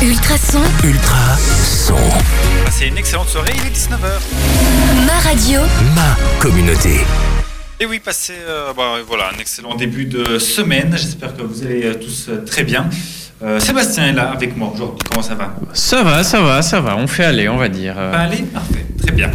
Ultrason, Ultra son. Passez une excellente soirée, il est 19h. ma radio, Ma communauté. Et oui, passez euh, bah, voilà, un excellent début de semaine. J'espère que vous allez euh, tous euh, très bien. Euh, Sébastien est là avec moi aujourd'hui. Comment ça va? Ça va, ça va, ça va. On fait aller, on va dire. Bah, Allez, parfait, très bien.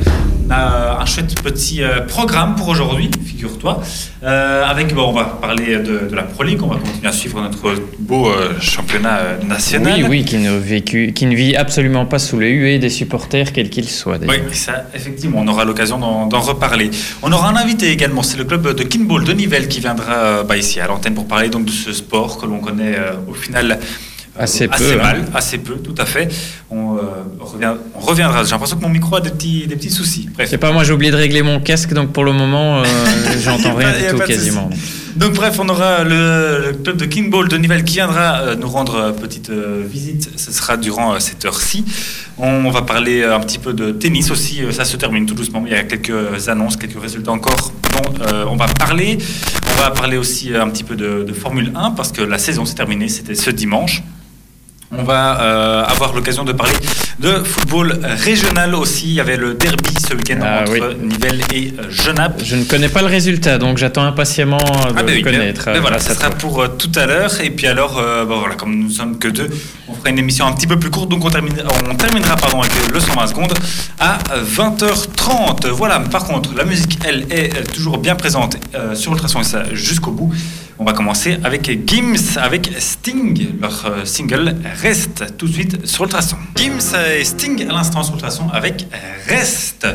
On a un chouette petit euh, programme pour aujourd'hui, figure-toi. Euh, avec, bon, on va parler de, de la Pro League, on va continuer à suivre notre beau euh, championnat euh, national. oui, oui, qui ne, vécu, qui ne vit absolument pas sous les huées des supporters, quels qu'ils soient. Oui, ça, effectivement, on aura l'occasion d'en reparler. On aura un invité également, c'est le club de Kinball de Nivelles qui viendra euh, bah, ici à l'antenne pour parler donc de ce sport que l'on connaît euh, au final euh, Assez peu, assez hein. mal, assez peu, tout à fait. On, euh, revient- on reviendra. J'ai l'impression que mon micro a des petits, des petits soucis. Bref. C'est pas moi, j'ai oublié de régler mon casque, donc pour le moment, euh, j'entends rien du tout quasiment. Donc bref, on aura le, le club de Kingball de Nivelles qui viendra euh, nous rendre euh, petite visite. Ce sera durant cette heure-ci. On va parler un petit peu de tennis aussi. Ça se termine tout doucement. Il y a quelques annonces, quelques résultats encore dont on va parler. On va parler aussi un petit peu de, de Formule 1 parce que la saison s'est terminée. C'était ce dimanche. On va euh, avoir l'occasion de parler de football régional aussi. Il y avait le derby ce week-end Ah, entre Nivelles et euh, Genappe. Je ne connais pas le résultat, donc j'attends impatiemment de Ah ben le oui, connaître. mais euh, voilà, grâce ça sera pour euh, tout à l'heure. Et puis alors, euh, bon, voilà, comme nous sommes que deux, on fera une émission un petit peu plus courte. Donc on, termine, on terminera pardon, avec le 120 secondes à 20h30. Voilà, par contre, la musique, elle, est euh, toujours bien présente euh, sur Ultrason et ça jusqu'au bout. On va commencer avec Gims, avec Sting. Leur euh, single Reste tout de suite sur Ultrason. Gims et Sting à l'instant sur Ultrason avec Reste.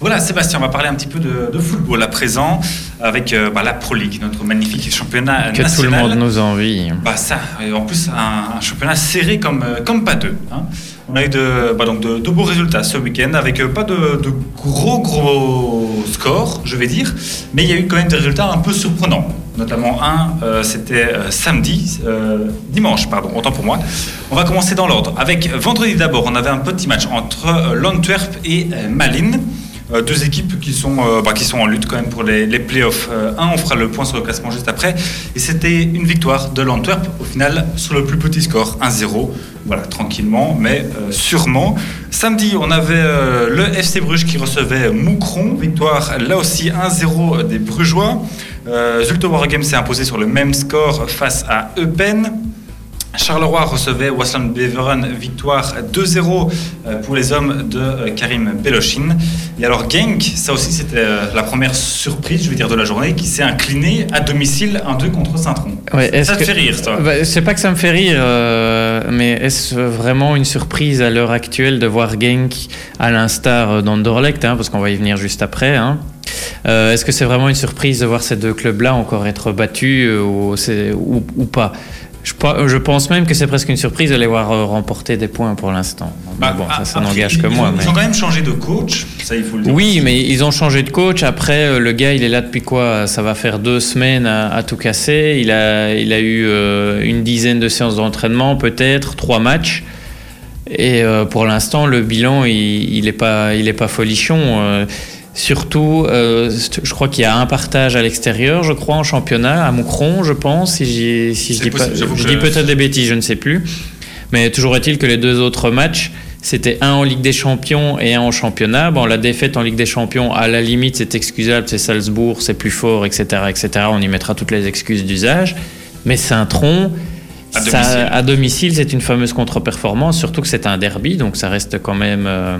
Voilà, Sébastien, on va parler un petit peu de, de football à présent avec euh, bah, la Pro League, notre magnifique championnat Que tout le national. monde nous envie. Bah ça, et en plus un, un championnat serré comme, euh, comme pas deux. hein. On a eu de, bah donc de, beaux résultats ce week-end avec euh, pas de, gros gros scores, je vais dire, mais il y a eu quand même des résultats un peu surprenants. Notamment un, euh, c'était euh, samedi, dimanche, pardon, autant pour moi. On va commencer dans l'ordre. Avec vendredi d'abord, on avait un petit match entre l'Antwerp et Malines. Euh, deux équipes qui sont, euh, bah, qui sont en lutte quand même pour les, playoffs. Euh, un, on fera le point sur le classement juste après. Et c'était une victoire de l'Antwerp, au final, sur le plus petit score, 1-0. Voilà, tranquillement, mais sûrement. Samedi, on avait le FC Bruges qui recevait Moucron. Victoire, là aussi, 1-0 des Brugeois. Zulte Waregem s'est imposé sur le même score face à Eupen. Charleroi recevait Wasland Beveren, victoire 2-0 euh, pour les hommes de euh, Karim Belochin. Et alors Genk, ça aussi c'était la première surprise, je veux dire, de la journée, qui s'est incliné à domicile 1-2 contre Saint-Tron. Ouais, ça te que- fait rire, toi Bah, c'est pas que ça me fait rire, euh, mais est-ce vraiment une surprise à l'heure actuelle de voir Genk à l'instar d'Anderlecht, hein, parce qu'on va y venir juste après hein. Euh, Est-ce que c'est vraiment une surprise de voir ces deux clubs-là encore être battus euh, ou, c'est- ou- ou pas? Je, pa- je pense même que c'est presque une surprise de les voir euh, remporter des points pour l'instant. Bah, bon, ça, ça après, n'engage que ils moi. ont- mais- Ils ont quand même changé de coach, ça il faut le dire. Oui, mais ils ont changé de coach. Après, euh, le gars, il est là depuis quoi? Ça va faire deux semaines à, à tout casser. Il a, il a eu euh, une dizaine de séances d'entraînement, peut-être, trois matchs. Et euh, pour l'instant, le bilan, il n'est pas, il est pas folichon. Euh, surtout, euh, je crois qu'il y a un partage à l'extérieur, je crois, en championnat, à Moucron, je pense. Si, je dis, pas, je peut-être des bêtises, je ne sais plus. Mais toujours est-il que les deux autres matchs, c'était un en Ligue des Champions et un en championnat. Bon, la défaite en Ligue des Champions, à la limite, c'est excusable, c'est Salzbourg, c'est plus fort, etc., etc. On y mettra toutes les excuses d'usage. Mais Saint-Tron, À ça- domicile. à domicile, c'est une fameuse contre-performance, surtout que c'est un derby, donc ça reste quand même euh,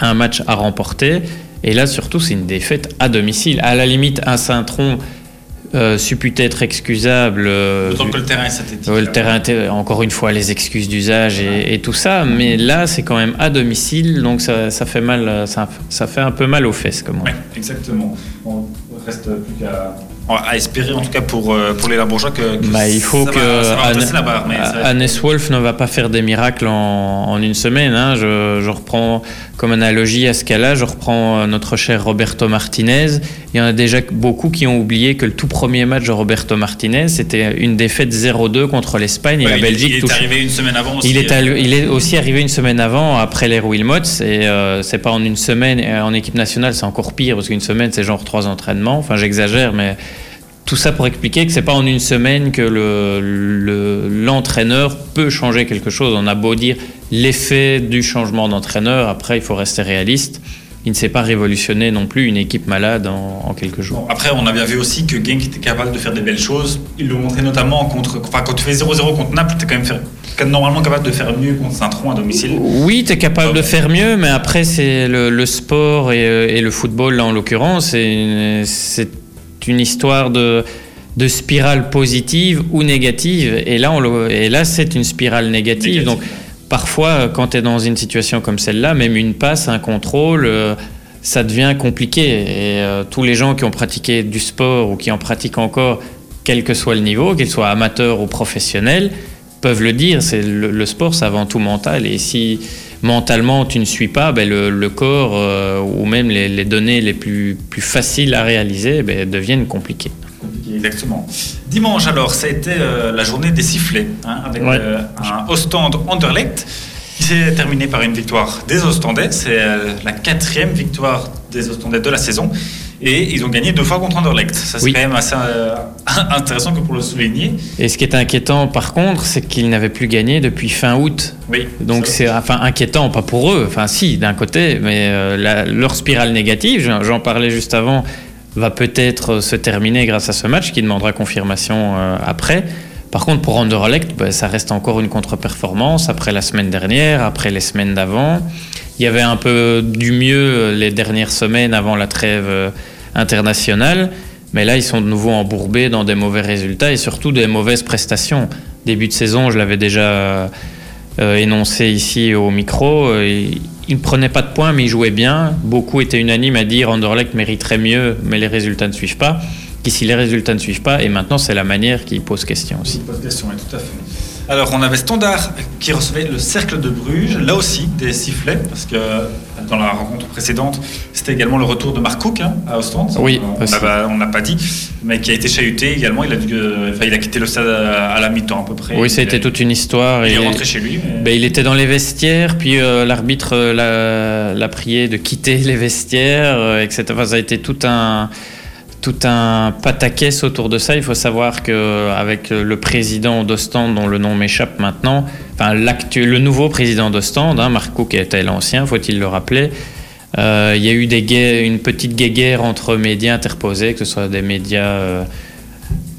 un match à remporter. Et là, surtout, c'est une défaite à domicile. À la limite, un Saint-Tron euh, suppute être excusable. euh, D'autant que le terrain est synthétique. Le terrain, encore une fois, les excuses d'usage et, et tout ça, mais là, c'est quand même à domicile, donc ça, ça fait mal, ça, ça fait un peu mal aux fesses, comme on dit. Ouais, exactement. On reste plus qu'à à espérer, en tout cas pour, euh, pour les Limbourgeois, que, que Bah, il faut ça que va, Anne- la barre. Mais ça- Hannes Wolf ne va pas faire des miracles en, en une semaine. hein. Je, je reprends comme analogie à ce cas-là, je reprends euh, notre cher Roberto Martinez. Il y en a déjà beaucoup qui ont oublié que le tout premier match de Roberto Martinez, c'était une défaite 0-2 contre l'Espagne et Ouais, la Belgique Il est touche- arrivé une semaine avant aussi. Il est, euh, allu- il est aussi arrivé une semaine avant, après l'ère Wilmots, et euh, c'est pas en une semaine. En équipe nationale, c'est encore pire, parce qu'une semaine, c'est genre trois entraînements. Enfin, j'exagère, mais tout ça pour expliquer que c'est pas en une semaine que l'entraîneur le, peut changer quelque chose. On a beau dire l'effet du changement d'entraîneur, après il faut rester réaliste il ne s'est pas révolutionné non plus une équipe malade en, quelques jours. après, on a bien vu aussi que Genk était capable de faire des belles choses. Il le montrait notamment contre. Enfin, quand tu fais 0-0 contre Naples, tu es quand même normalement capable de faire mieux contre Saint-Tron à domicile. Oui, tu es capable de faire mieux, mais après, c'est le, sport euh, et, le football, là, en l'occurrence, c'est une histoire de de spirale positive ou négative. Et là, on et là c'est une spirale négative. Donc, parfois, quand tu es dans une situation comme celle-là, même une passe, un contrôle, euh, ça devient compliqué. Et euh, tous les gens qui ont pratiqué du sport ou qui en pratiquent encore, quel que soit le niveau, qu'ils soient amateurs ou professionnels, peuvent le dire. C'est le, sport, c'est avant tout mental. Et si mentalement tu ne suis pas, ben, le, corps euh, ou même les, données les plus, plus faciles à réaliser ben, deviennent compliquées. Exactement. Dimanche, alors, ça a été euh, la journée des sifflets, hein, avec euh, un Ostende Anderlecht qui s'est terminé par une victoire des Ostendais. C'est euh, la quatrième victoire des Ostendais de la saison. Et ils ont gagné deux fois contre Anderlecht. Ça, c'est quand même assez intéressant que pour le souligner. Et ce qui est inquiétant, par contre, c'est qu'ils n'avaient plus gagné depuis fin août. Oui. Donc c'est enfin inquiétant, pas pour eux. Enfin, si, d'un côté, mais leur spirale négative, j'en parlais juste avant va peut-être se terminer grâce à ce match qui demandera confirmation euh, après. Par contre, pour Anderlecht, bah, ça reste encore une contre-performance après la semaine dernière, après les semaines d'avant. Il y avait un peu du mieux les dernières semaines avant la trêve euh, internationale, mais là, ils sont de nouveau embourbés dans des mauvais résultats et surtout des mauvaises prestations. Début de saison, je l'avais déjà euh, énoncé ici au micro. il ne prenait pas de points, mais il jouait bien. Beaucoup étaient unanimes à dire Anderlecht mériterait mieux, mais les résultats ne suivent pas. Qu'ici les résultats ne suivent pas, et maintenant c'est la manière qui pose question aussi. question, oui, tout à fait. Alors, on avait Standard qui recevait le Cercle de Bruges, là aussi des sifflets, parce que dans la rencontre précédente, c'était également le retour de Mark Cook hein, à Ostend. Oui, on n'a pas dit, mais qui a été chahuté également. Il a, dû, euh, il a quitté le stade à, la mi-temps à peu près. Oui, ça a été toute une histoire. Il est rentré chez lui. Ben, il était dans les vestiaires, puis euh, l'arbitre euh, l'a prié de quitter les vestiaires, etc. ça a été tout un tout un pataquès autour de ça. Il faut savoir qu'avec le président d'Ostende, dont le nom m'échappe maintenant, enfin, le nouveau président d'Ostende, hein, Marco qui était l'ancien, faut-il le rappeler, euh, il y a eu une petite guéguerre entre médias interposés, que ce soit des médias euh,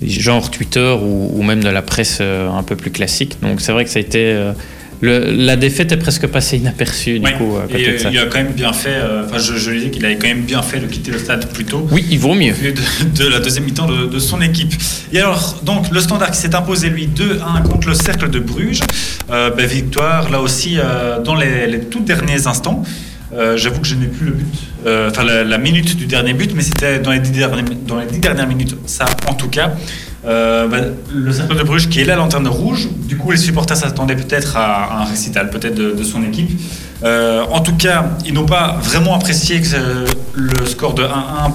genre Twitter ou, même de la presse euh, un peu plus classique. Donc c'est vrai que ça a été la défaite est presque passée inaperçue du coup. À côté de ça. Il a quand même bien fait. Euh, enfin, je, je disais qu'il avait quand même bien fait de quitter le stade plus tôt. Oui, il vaut mieux. De, de la deuxième mi-temps de, son équipe. Et alors, donc, le Standard qui s'est imposé lui 2-1 contre le Cercle de Bruges. Euh, ben, victoire là aussi euh, dans les, les, tout derniers instants. J'avoue que je n'ai plus le but, enfin la, minute du dernier but, mais c'était dans, les dans les dix dernières minutes, ça en tout cas. Euh, bah, le Cercle de Bruges qui est la lanterne rouge. Du coup, les supporters s'attendaient peut-être à, un récital, peut-être de, son équipe. Euh, en tout cas, ils n'ont pas vraiment apprécié le score de 1-1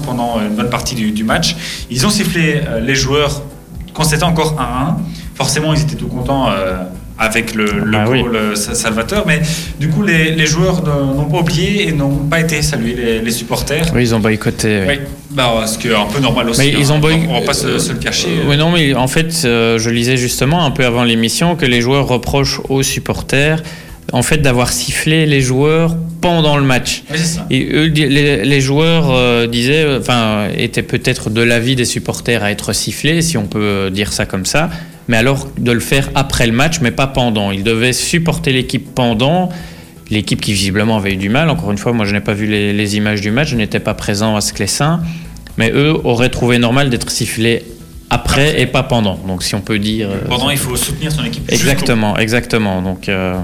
pendant une bonne partie du, match. Ils ont sifflé euh, les joueurs quand c'était encore 1-1. Forcément, ils étaient tout contents avec le, le ah goal salvateur. Mais du coup, les, les joueurs n'ont pas oublié et n'ont pas été salués, les, supporters. Oui, ils ont boycotté. Oui. Bah, ce qui est un peu normal aussi. Mais ils hein. ont On va pas se, le cacher. oui, non, mais en fait, euh, je lisais justement un peu avant l'émission que les joueurs reprochent aux supporters en fait d'avoir sifflé les joueurs pendant le match. Ça. Et eux, les, les joueurs euh, disaient, enfin, étaient peut-être de l'avis des supporters à être sifflés, si on peut dire ça comme ça mais alors de le faire après le match, mais pas pendant. Il devait supporter l'équipe pendant. L'équipe qui visiblement avait eu du mal. Encore une fois, moi je n'ai pas vu les, images du match, je n'étais pas présent à Sclessin, mais eux auraient trouvé normal d'être sifflés après, et pas pendant. Donc si on peut dire. Pendant, il faut soutenir son équipe. Exactement, exactement. Donc. Euh,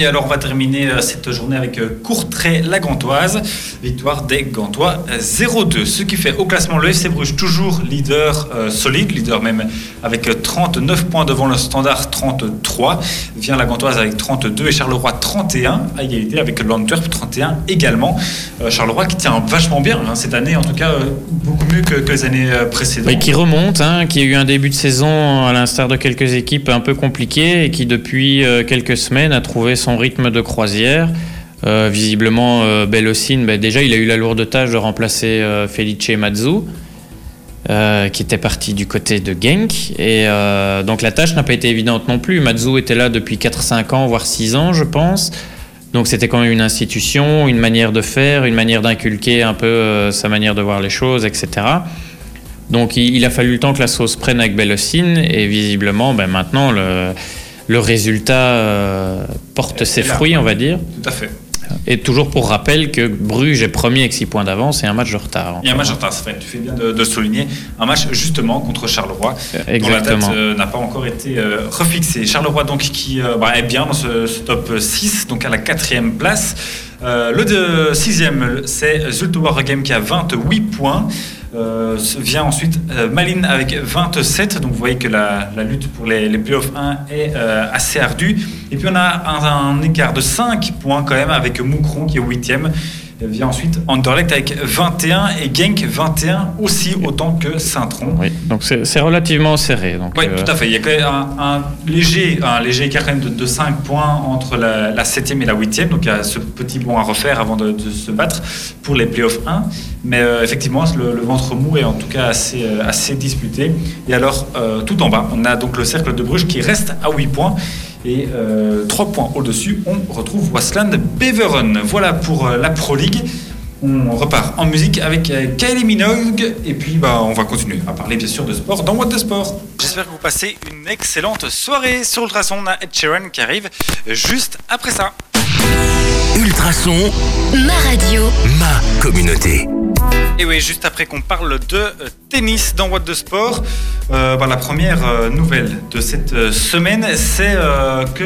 et alors, on va terminer euh, cette journée avec euh, Courtrai-la Gantoise. Victoire des Gantois 0-2. Ce qui fait au classement le FC Bruges toujours leader euh, solide, leader même avec 39 points devant le standard 33. Vient la Gantoise avec 32 et Charleroi 31 à égalité avec l'Antwerp 31 également. Charleroi qui tient vachement bien hein, cette année, en tout cas beaucoup mieux que, les années précédentes. Et qui remonte, hein, qui a eu un début de saison à l'instar de quelques équipes un peu compliquées et qui depuis quelques semaines a trouvé son rythme de croisière. Euh, visiblement, euh, ben, déjà, il a eu la lourde tâche de remplacer euh, Felice Mazzu. euh, qui était parti du côté de Genk. Et donc la tâche n'a pas été évidente non plus. Matsu était là depuis 4-5 ans, voire 6 ans, je pense. Donc c'était quand même une institution, une manière de faire, une manière d'inculquer un peu sa manière de voir les choses, etc. Donc il, il, a fallu le temps que la sauce prenne avec Bellocine et visiblement ben, maintenant le, le résultat euh, porte ses fruits, on va dire. Tout à fait. Et toujours pour rappel que Bruges est premier avec 6 points d'avance et un match de retard. Il y a un match de retard, c'est vrai, tu fais bien de, de, souligner. Un match justement contre Charleroi, Exactement. dont la date euh, n'a pas encore été euh, refixée. Charleroi donc qui euh, bah, est bien dans ce, ce, top 6, donc à la quatrième place. le de, sixième, c'est Zultower Game qui a 28 points. Euh, vient ensuite euh, Malines avec 27. Donc vous voyez que la, lutte pour les, les playoffs 1 est euh, assez ardue. Et puis on a un, un, écart de 5 points quand même avec Moucron qui est 8ème. Vient ensuite Anderlecht avec 21 et Genk 21 aussi autant que Saint-Tron. Oui, donc c'est relativement serré. Donc oui, tout à fait. Il y a quand même un, un léger, un léger écart quand même de, de 5 points entre la, la 7e et la 8e. Donc il y a ce petit bond à refaire avant de, de se battre pour les playoffs 1. Mais euh, effectivement, le, le, ventre mou est en tout cas assez, euh, assez disputé. Et alors, euh, tout en bas, on a donc le cercle de Bruges qui reste à 8 points. Et euh, 3 points au-dessus, on retrouve Wasland Beveren. Voilà pour euh, la Pro League. On repart en musique avec euh, Kylie Minogue. Et puis, bah, on va continuer à parler bien sûr de sport dans What the Sport. J'espère que vous passez une excellente soirée sur Ultrason. On a Ed Sheeran qui arrive juste après ça. Ultrason, ma radio, ma communauté. Et oui, juste après qu'on parle de euh, tennis dans What the Sport, euh, bah, la première euh, nouvelle de cette semaine, c'est euh, que,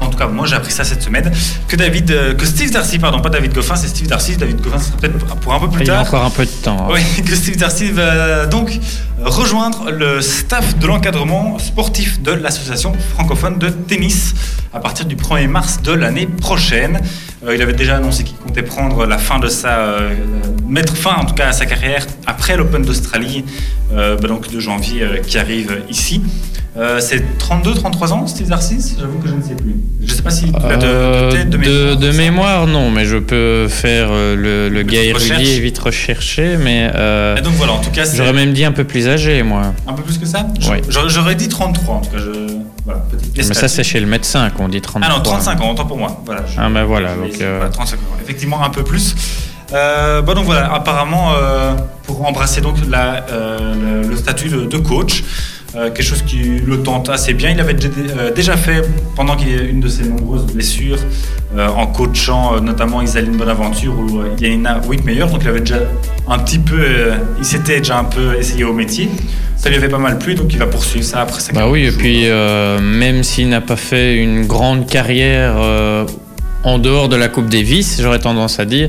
en tout cas moi j'ai appris ça cette semaine, que David, euh, que Steve Darcy, pardon, pas David Goffin, c'est Steve Darcy. David Goffin, c'est peut-être pour un peu plus Il y tard. a encore un peu de temps. hein. Oui, que Steve Darcy va donc rejoindre le staff de l'encadrement sportif de l'association francophone de tennis à partir du 1er mars de l'année prochaine. Euh, il avait déjà annoncé qu'il comptait prendre la fin de sa, euh, mettre fin en tout cas à sa carrière après l'Open d'Australie, euh, bah donc de janvier qui arrive ici. Euh, c'est 32-33 ans, Steve Darcy J'avoue que je ne sais plus. Je ne sais pas si tu as de, de, tête, de, de, mémoire. de mémoire, non, mais je peux faire le, le gars érudit et vite recherché, mais euh, Et donc voilà, en tout cas, j'aurais même dit un peu plus âgé, moi. un peu plus que ça? J'aurais- dit 33 en tout cas. Je... Voilà, Mais ça, c'est chez le médecin qu'on dit 33. Ah non, 35 ans, autant pour moi. Voilà, je- Ah ben voilà, donc, euh, Voilà, 35 ans. Effectivement, un peu plus. Euh, bon, donc voilà, apparemment, euh, pour embrasser donc la, euh, le, le statut de, de coach, euh, quelque chose qui le tente assez bien. Il avait dé- euh, déjà fait, pendant qu'il y a une de ses nombreuses blessures, euh, en coachant euh, notamment Isaline Bonaventure ou Yanina Wickmeyer, donc il avait déjà un petit peu, il s'était déjà un peu essayé au métier. Ça lui avait pas mal plu, donc il va poursuivre ça après sa Bah carrière oui, et puis même s'il n'a pas fait une grande carrière en dehors de la Coupe Davis, j'aurais tendance à dire,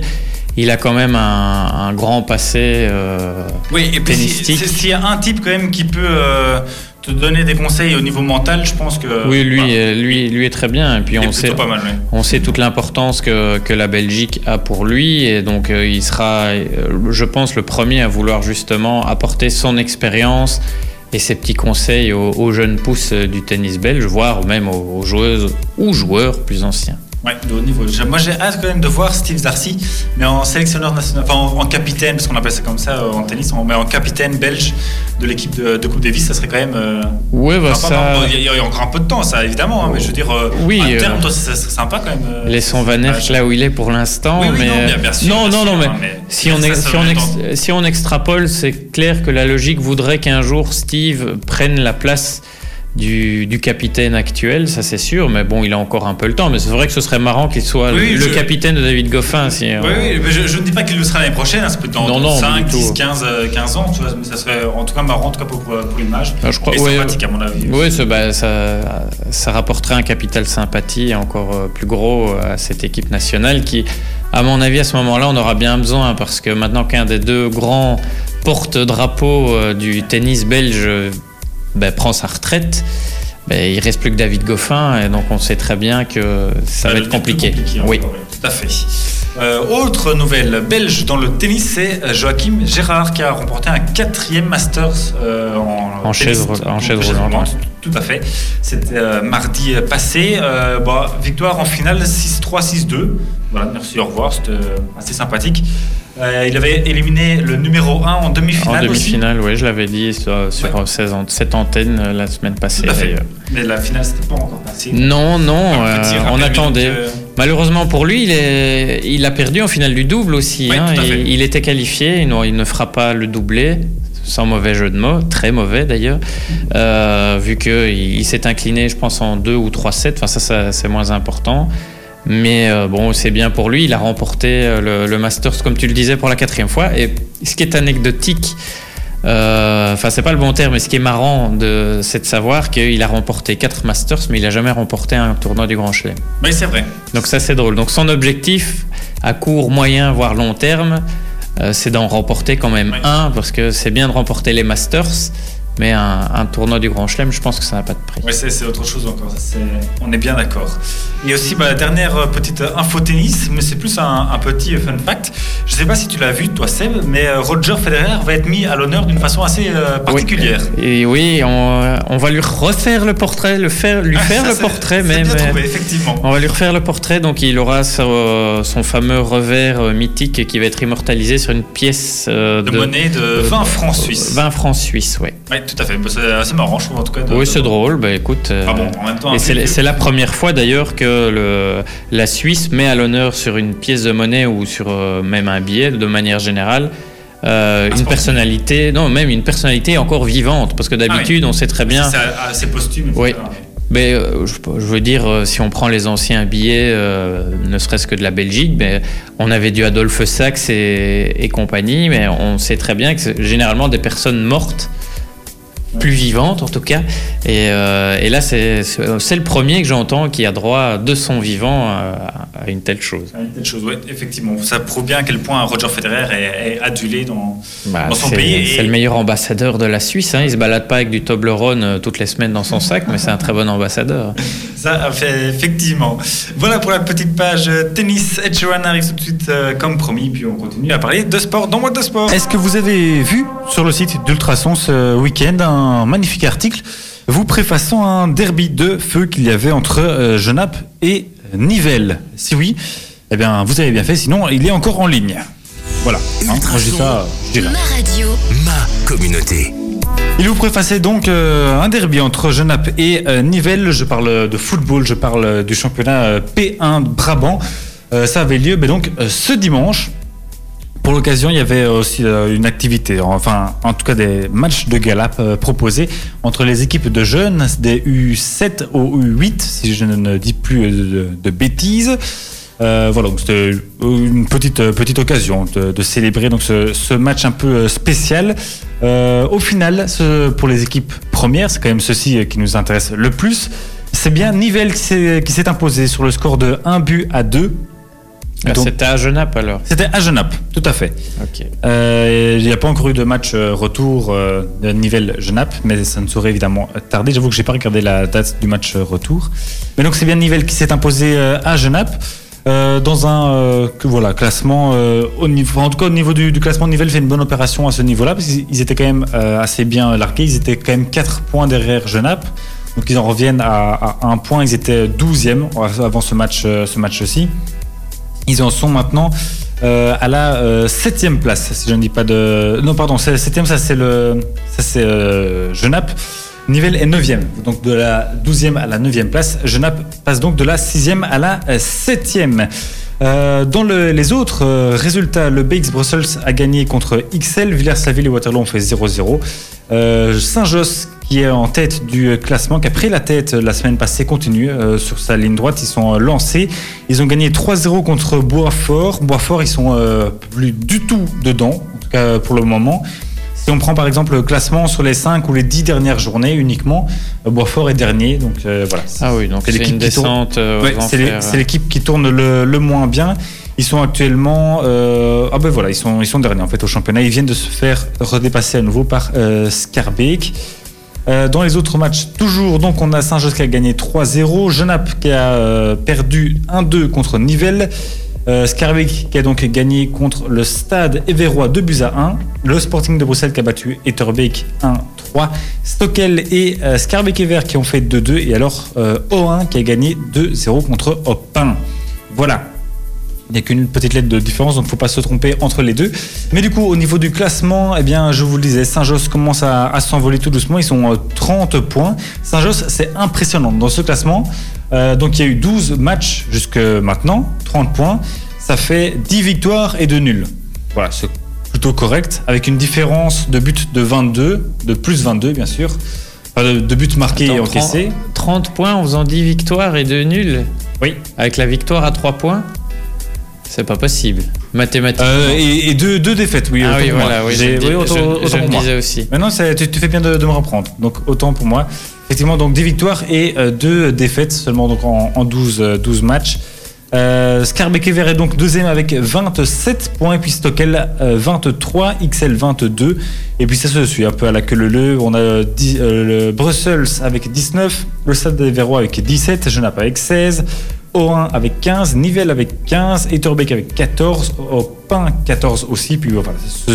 il a quand même un, un grand passé. euh, Oui, et puis si- s'il y a un type quand même qui peut euh, te donner des conseils au niveau mental, je pense que. oui, lui, euh, lui, lui est très bien. Et puis on sait, pas mal. ouais. on sait toute l'importance que, que la Belgique a pour lui, et donc euh, il sera, je pense, le premier à vouloir justement apporter son expérience et ses petits conseils aux, aux jeunes pousses du tennis belge, voire même aux, aux joueuses ou joueurs plus anciens. Ouais, de haut niveau. Moi, j'ai hâte quand même de voir Steve Darcy, mais en sélectionneur national, enfin en, en capitaine, parce qu'on appelle ça comme ça euh, en tennis, on met en capitaine belge de l'équipe de, de Coupe Davis, ça serait quand même. euh, Ouais, bah sympa. ça. Il y, a- il y a encore un peu de temps, ça évidemment, hein, mais je veux dire, euh, Oui, à terme, euh, toi, ça serait sympa quand même. euh, Laissons Van Aert là où il est pour l'instant. Oui, oui, mais... non, bien- bien sûr, non, bien non, sûr, non, mais, hein, mais on on ex- si on extrapole, c'est clair que la logique voudrait qu'un jour Steve prenne la place du, du capitaine actuel, ça c'est sûr, mais bon, il a encore un peu le temps. Mais c'est vrai que ce serait marrant qu'il soit Oui, le je- capitaine de David Goffin. Si, Oui, oui, mais je, je ne dis pas qu'il le sera l'année prochaine, hein, ça peut être dans, Non, dans non, 5, du 10, tout. 15, euh, 15 ans, tu vois, mais ça serait en tout cas marrant, en tout cas pour, pour, l'image. Ah, je crois- Et ouais, sympathique à mon avis. Oui, ça, bah, ça, ça rapporterait un capital sympathie encore euh, plus gros à cette équipe nationale qui, à mon avis, à ce moment-là, on aura bien besoin parce que maintenant qu'un des deux grands porte-drapeaux euh, du tennis belge euh, ben, prend sa retraite, ben, il reste plus que David Goffin et donc on sait très bien que ça va va être compliqué. encore, Oui. tout à fait. Euh, autre nouvelle belge dans le tennis, c'est Joachim Gérard qui a remporté un quatrième Masters euh, en, En chaise roulante, tout à fait. C'était euh, mardi passé. Euh, bon, victoire en finale 6-3, 6-2. Voilà, merci, au revoir. C'était euh, assez sympathique. Il avait éliminé le numéro 1 en En demi-finale. aussi. demi-finale, oui, je l'avais dit sur, sur Ouais. 16 an- cette antenne la semaine passée d'ailleurs. Mais la finale, c'était pas encore passé. Non, non, on attendait. Malheureusement pour lui, il, est, il a perdu en finale du double aussi. Oui, hein. il, il était qualifié, il, ne- il ne fera pas le doublé, sans mauvais jeu de mots, très mauvais d'ailleurs, euh, vu qu'il il, s'est incliné, je pense, en 2 ou 3-7. Enfin, ça, ça, c'est moins important. Mais euh, bon, c'est bien pour lui. Il a remporté euh, le, le Masters, comme tu le disais, pour la quatrième fois. Et ce qui est anecdotique, euh, enfin, c'est pas le bon terme, mais ce qui est marrant, de, c'est de savoir qu'il a remporté 4 Masters, mais il a jamais remporté un tournoi du Grand Chelem. Oui, c'est vrai. Donc ça c'est drôle. Donc son objectif à court, moyen, voire long terme, c'est d'en remporter quand même un, parce que c'est bien de remporter les Masters, mais un, un tournoi du Grand Chelem, je pense que ça n'a pas de prix. Ouais, c'est autre chose encore. on est bien d'accord. Et aussi, bah, la dernière euh, petite euh, info tennis, mais c'est plus un, un petit euh, fun fact. Je sais pas si tu l'as vu, toi, Seb, mais Roger Federer va être mis à l'honneur d'une façon assez euh, particulière. Et oui, on, on va lui refaire le portrait, le faire, lui Ah, faire ça, le portrait même. bien trouvé, effectivement. On va lui refaire le portrait, donc il aura son, son fameux revers mythique qui va être immortalisé sur une pièce euh, De, monnaie de 20 francs suisses. 20 francs suisses, ouais. Tout à fait. C'est assez marrant, je trouve, en tout cas. de- Oui, de- c'est drôle. Bah écoute. Ah bon, en même temps. un Et c'est la première fois d'ailleurs que le, la Suisse met à l'honneur sur une pièce de monnaie ou sur euh, même un billet de manière générale euh, une personnalité, non même une personnalité encore vivante parce que d'habitude on sait très bien. C'est assez posthume. Oui. Mais euh, je, je veux dire, euh, si on prend les anciens billets, ne serait-ce que de la Belgique, mais on avait du Adolphe Sax et, et compagnie, mais on sait très bien que c'est généralement des personnes mortes, plus vivantes en tout cas. Et, euh, et là, c'est le premier que j'entends qui a droit de son vivant à, à une telle chose. Ah, Une telle chose, ouais, effectivement. Ça prouve bien à quel point Roger Federer est, est adulé dans, Bah, dans son c'est pays. et- c'est le meilleur ambassadeur de la Suisse. Hein. Il se balade pas avec du Toblerone euh, toutes les semaines dans son sac, mais c'est un très bon ambassadeur. Ça a fait effectivement. Voilà pour la petite page euh, tennis. Ed Sheeran arrive tout de suite euh, comme promis, puis on continue à parler de sport dans Mode de Sport. Est-ce que vous avez vu sur le site d'Ultrason ce week-end un magnifique article vous préfaçant un derby de feu qu'il y avait entre euh, Genappe et Nivelles Si oui, eh bien vous avez bien fait, sinon il est encore en ligne. Voilà, hein, moi je dis ça, je dirais. Ma radio. Ma communauté. Il vous préfaçait donc euh, un derby entre Genappe et euh, Nivelles. Je parle de football, je parle du championnat euh, P1 de Brabant. Euh, ça avait lieu ben, donc euh, ce dimanche. Pour l'occasion, il y avait aussi euh, une activité, enfin en tout cas des matchs de gala euh, proposés entre les équipes de jeunes des U7 au U8, si je ne dis plus euh, de, bêtises. Euh, voilà, c'était une petite, euh, petite occasion de, célébrer donc ce, match un peu euh, spécial. Euh, au final, pour les équipes premières, c'est quand même ceci euh, qui nous intéresse le plus. C'est bien s'est qui s'est imposé sur le score de 1 but à 2. Ah, C'était à Genappe alors. C'était à Genappe, tout à fait. Euh, il n'y a pas encore eu de match euh, retour euh, de Nivelles-Genappe, mais ça ne saurait évidemment tarder. J'avoue que j'ai pas regardé la date du match retour. Mais donc c'est bien Nivelles qui s'est imposé euh, à Genappe. dans un que, voilà, classement au niveau, en tout cas au niveau du, du classement Nivelles fait une bonne opération à ce niveau-là parce qu'ils ils étaient quand même assez bien largués ils étaient quand même 4 points derrière Genappe donc ils en reviennent à, à un point ils étaient 12e avant ce match ce match-ci ils en sont maintenant euh, à la euh, septième place, si je ne dis pas. Non, pardon, c'est- septième, ça c'est. Ça c'est euh, Genappe. Nivelles est neuvième, donc de la douzième à la neuvième place. Genappe passe donc de la sixième à la euh, septième. Euh, dans le- les autres euh, résultats, le BX Brussels a gagné contre XL, Villers-la-Ville et Waterloo ont fait 0-0. Euh, Saint-Josse, qui est en tête du classement, qui a pris la tête la semaine passée, continue euh, sur sa ligne droite. Ils sont euh, lancés. Ils ont gagné 3-0 contre Boisfort. Boisfort, ils sont euh, plus du tout dedans, en tout cas pour le moment. Si on prend par exemple le classement sur les 5 ou les 10 dernières journées uniquement, Boisfort est dernier. Donc euh, voilà. Ah oui, donc C'est l'équipe une qui tourne. Ouais, c'est l'équipe qui tourne le, le moins bien. Ils sont actuellement, euh, ah ben voilà, ils sont, ils sont derniers en fait au championnat. Ils viennent de se faire redépasser à nouveau par euh, Scarbeck. Euh, dans les autres matchs, toujours, donc on a Saint-Just qui a gagné 3-0, Genappe qui a euh, perdu 1-2 contre Nivelles, Euh, qui a donc gagné contre le Stade Everois 2 buts à 1. Le Sporting de Bruxelles qui a battu Etterbeek 1-3. Stockel et euh, Scarbeck qui ont fait 2-2. Et alors euh, O1 qui a gagné 2-0 contre Opin. Voilà. Il n'y a qu'une petite lettre de différence, donc il ne faut pas se tromper entre les deux. Mais du coup, au niveau du classement, eh bien, je vous le disais, Saint-Josse commence à, à s'envoler tout doucement. Ils sont euh, 30 points. Saint-Josse, c'est impressionnant dans ce classement. Euh, donc il y a eu 12 matchs jusque maintenant, 30 points. Ça fait 10 victoires et 2 nuls. Voilà, c'est plutôt correct. Avec une différence de but de 22, de plus 22 bien sûr. Enfin, de, de buts marqués et encaissés. 30 points en faisant 10 victoires et 2 nuls? Oui. Avec la victoire à 3 points? C'est pas possible. Mathématiquement. Euh, et, et deux, deux défaites, oui. ah oui, voilà, oui, je, oui, autant- je- autant je pour le moi. disais aussi. Maintenant, ça- tu, tu fais bien de, de me reprendre. Donc, autant pour moi. Effectivement, donc 10 victoires et 2 défaites seulement donc en, en 12, euh, 12 matchs. Euh, Scarbeck-Ever est donc deuxième avec 27 points, et puis Stockel euh, 23, XL 22. Et puis ça se suit un peu à la queue leu On a 10, euh, le Brussels avec 19, le Stade des Verrois avec 17, Genappe avec 16, O1 avec 15, Nivelles avec 15, Etterbeek avec 14, Opin 14 aussi. Puis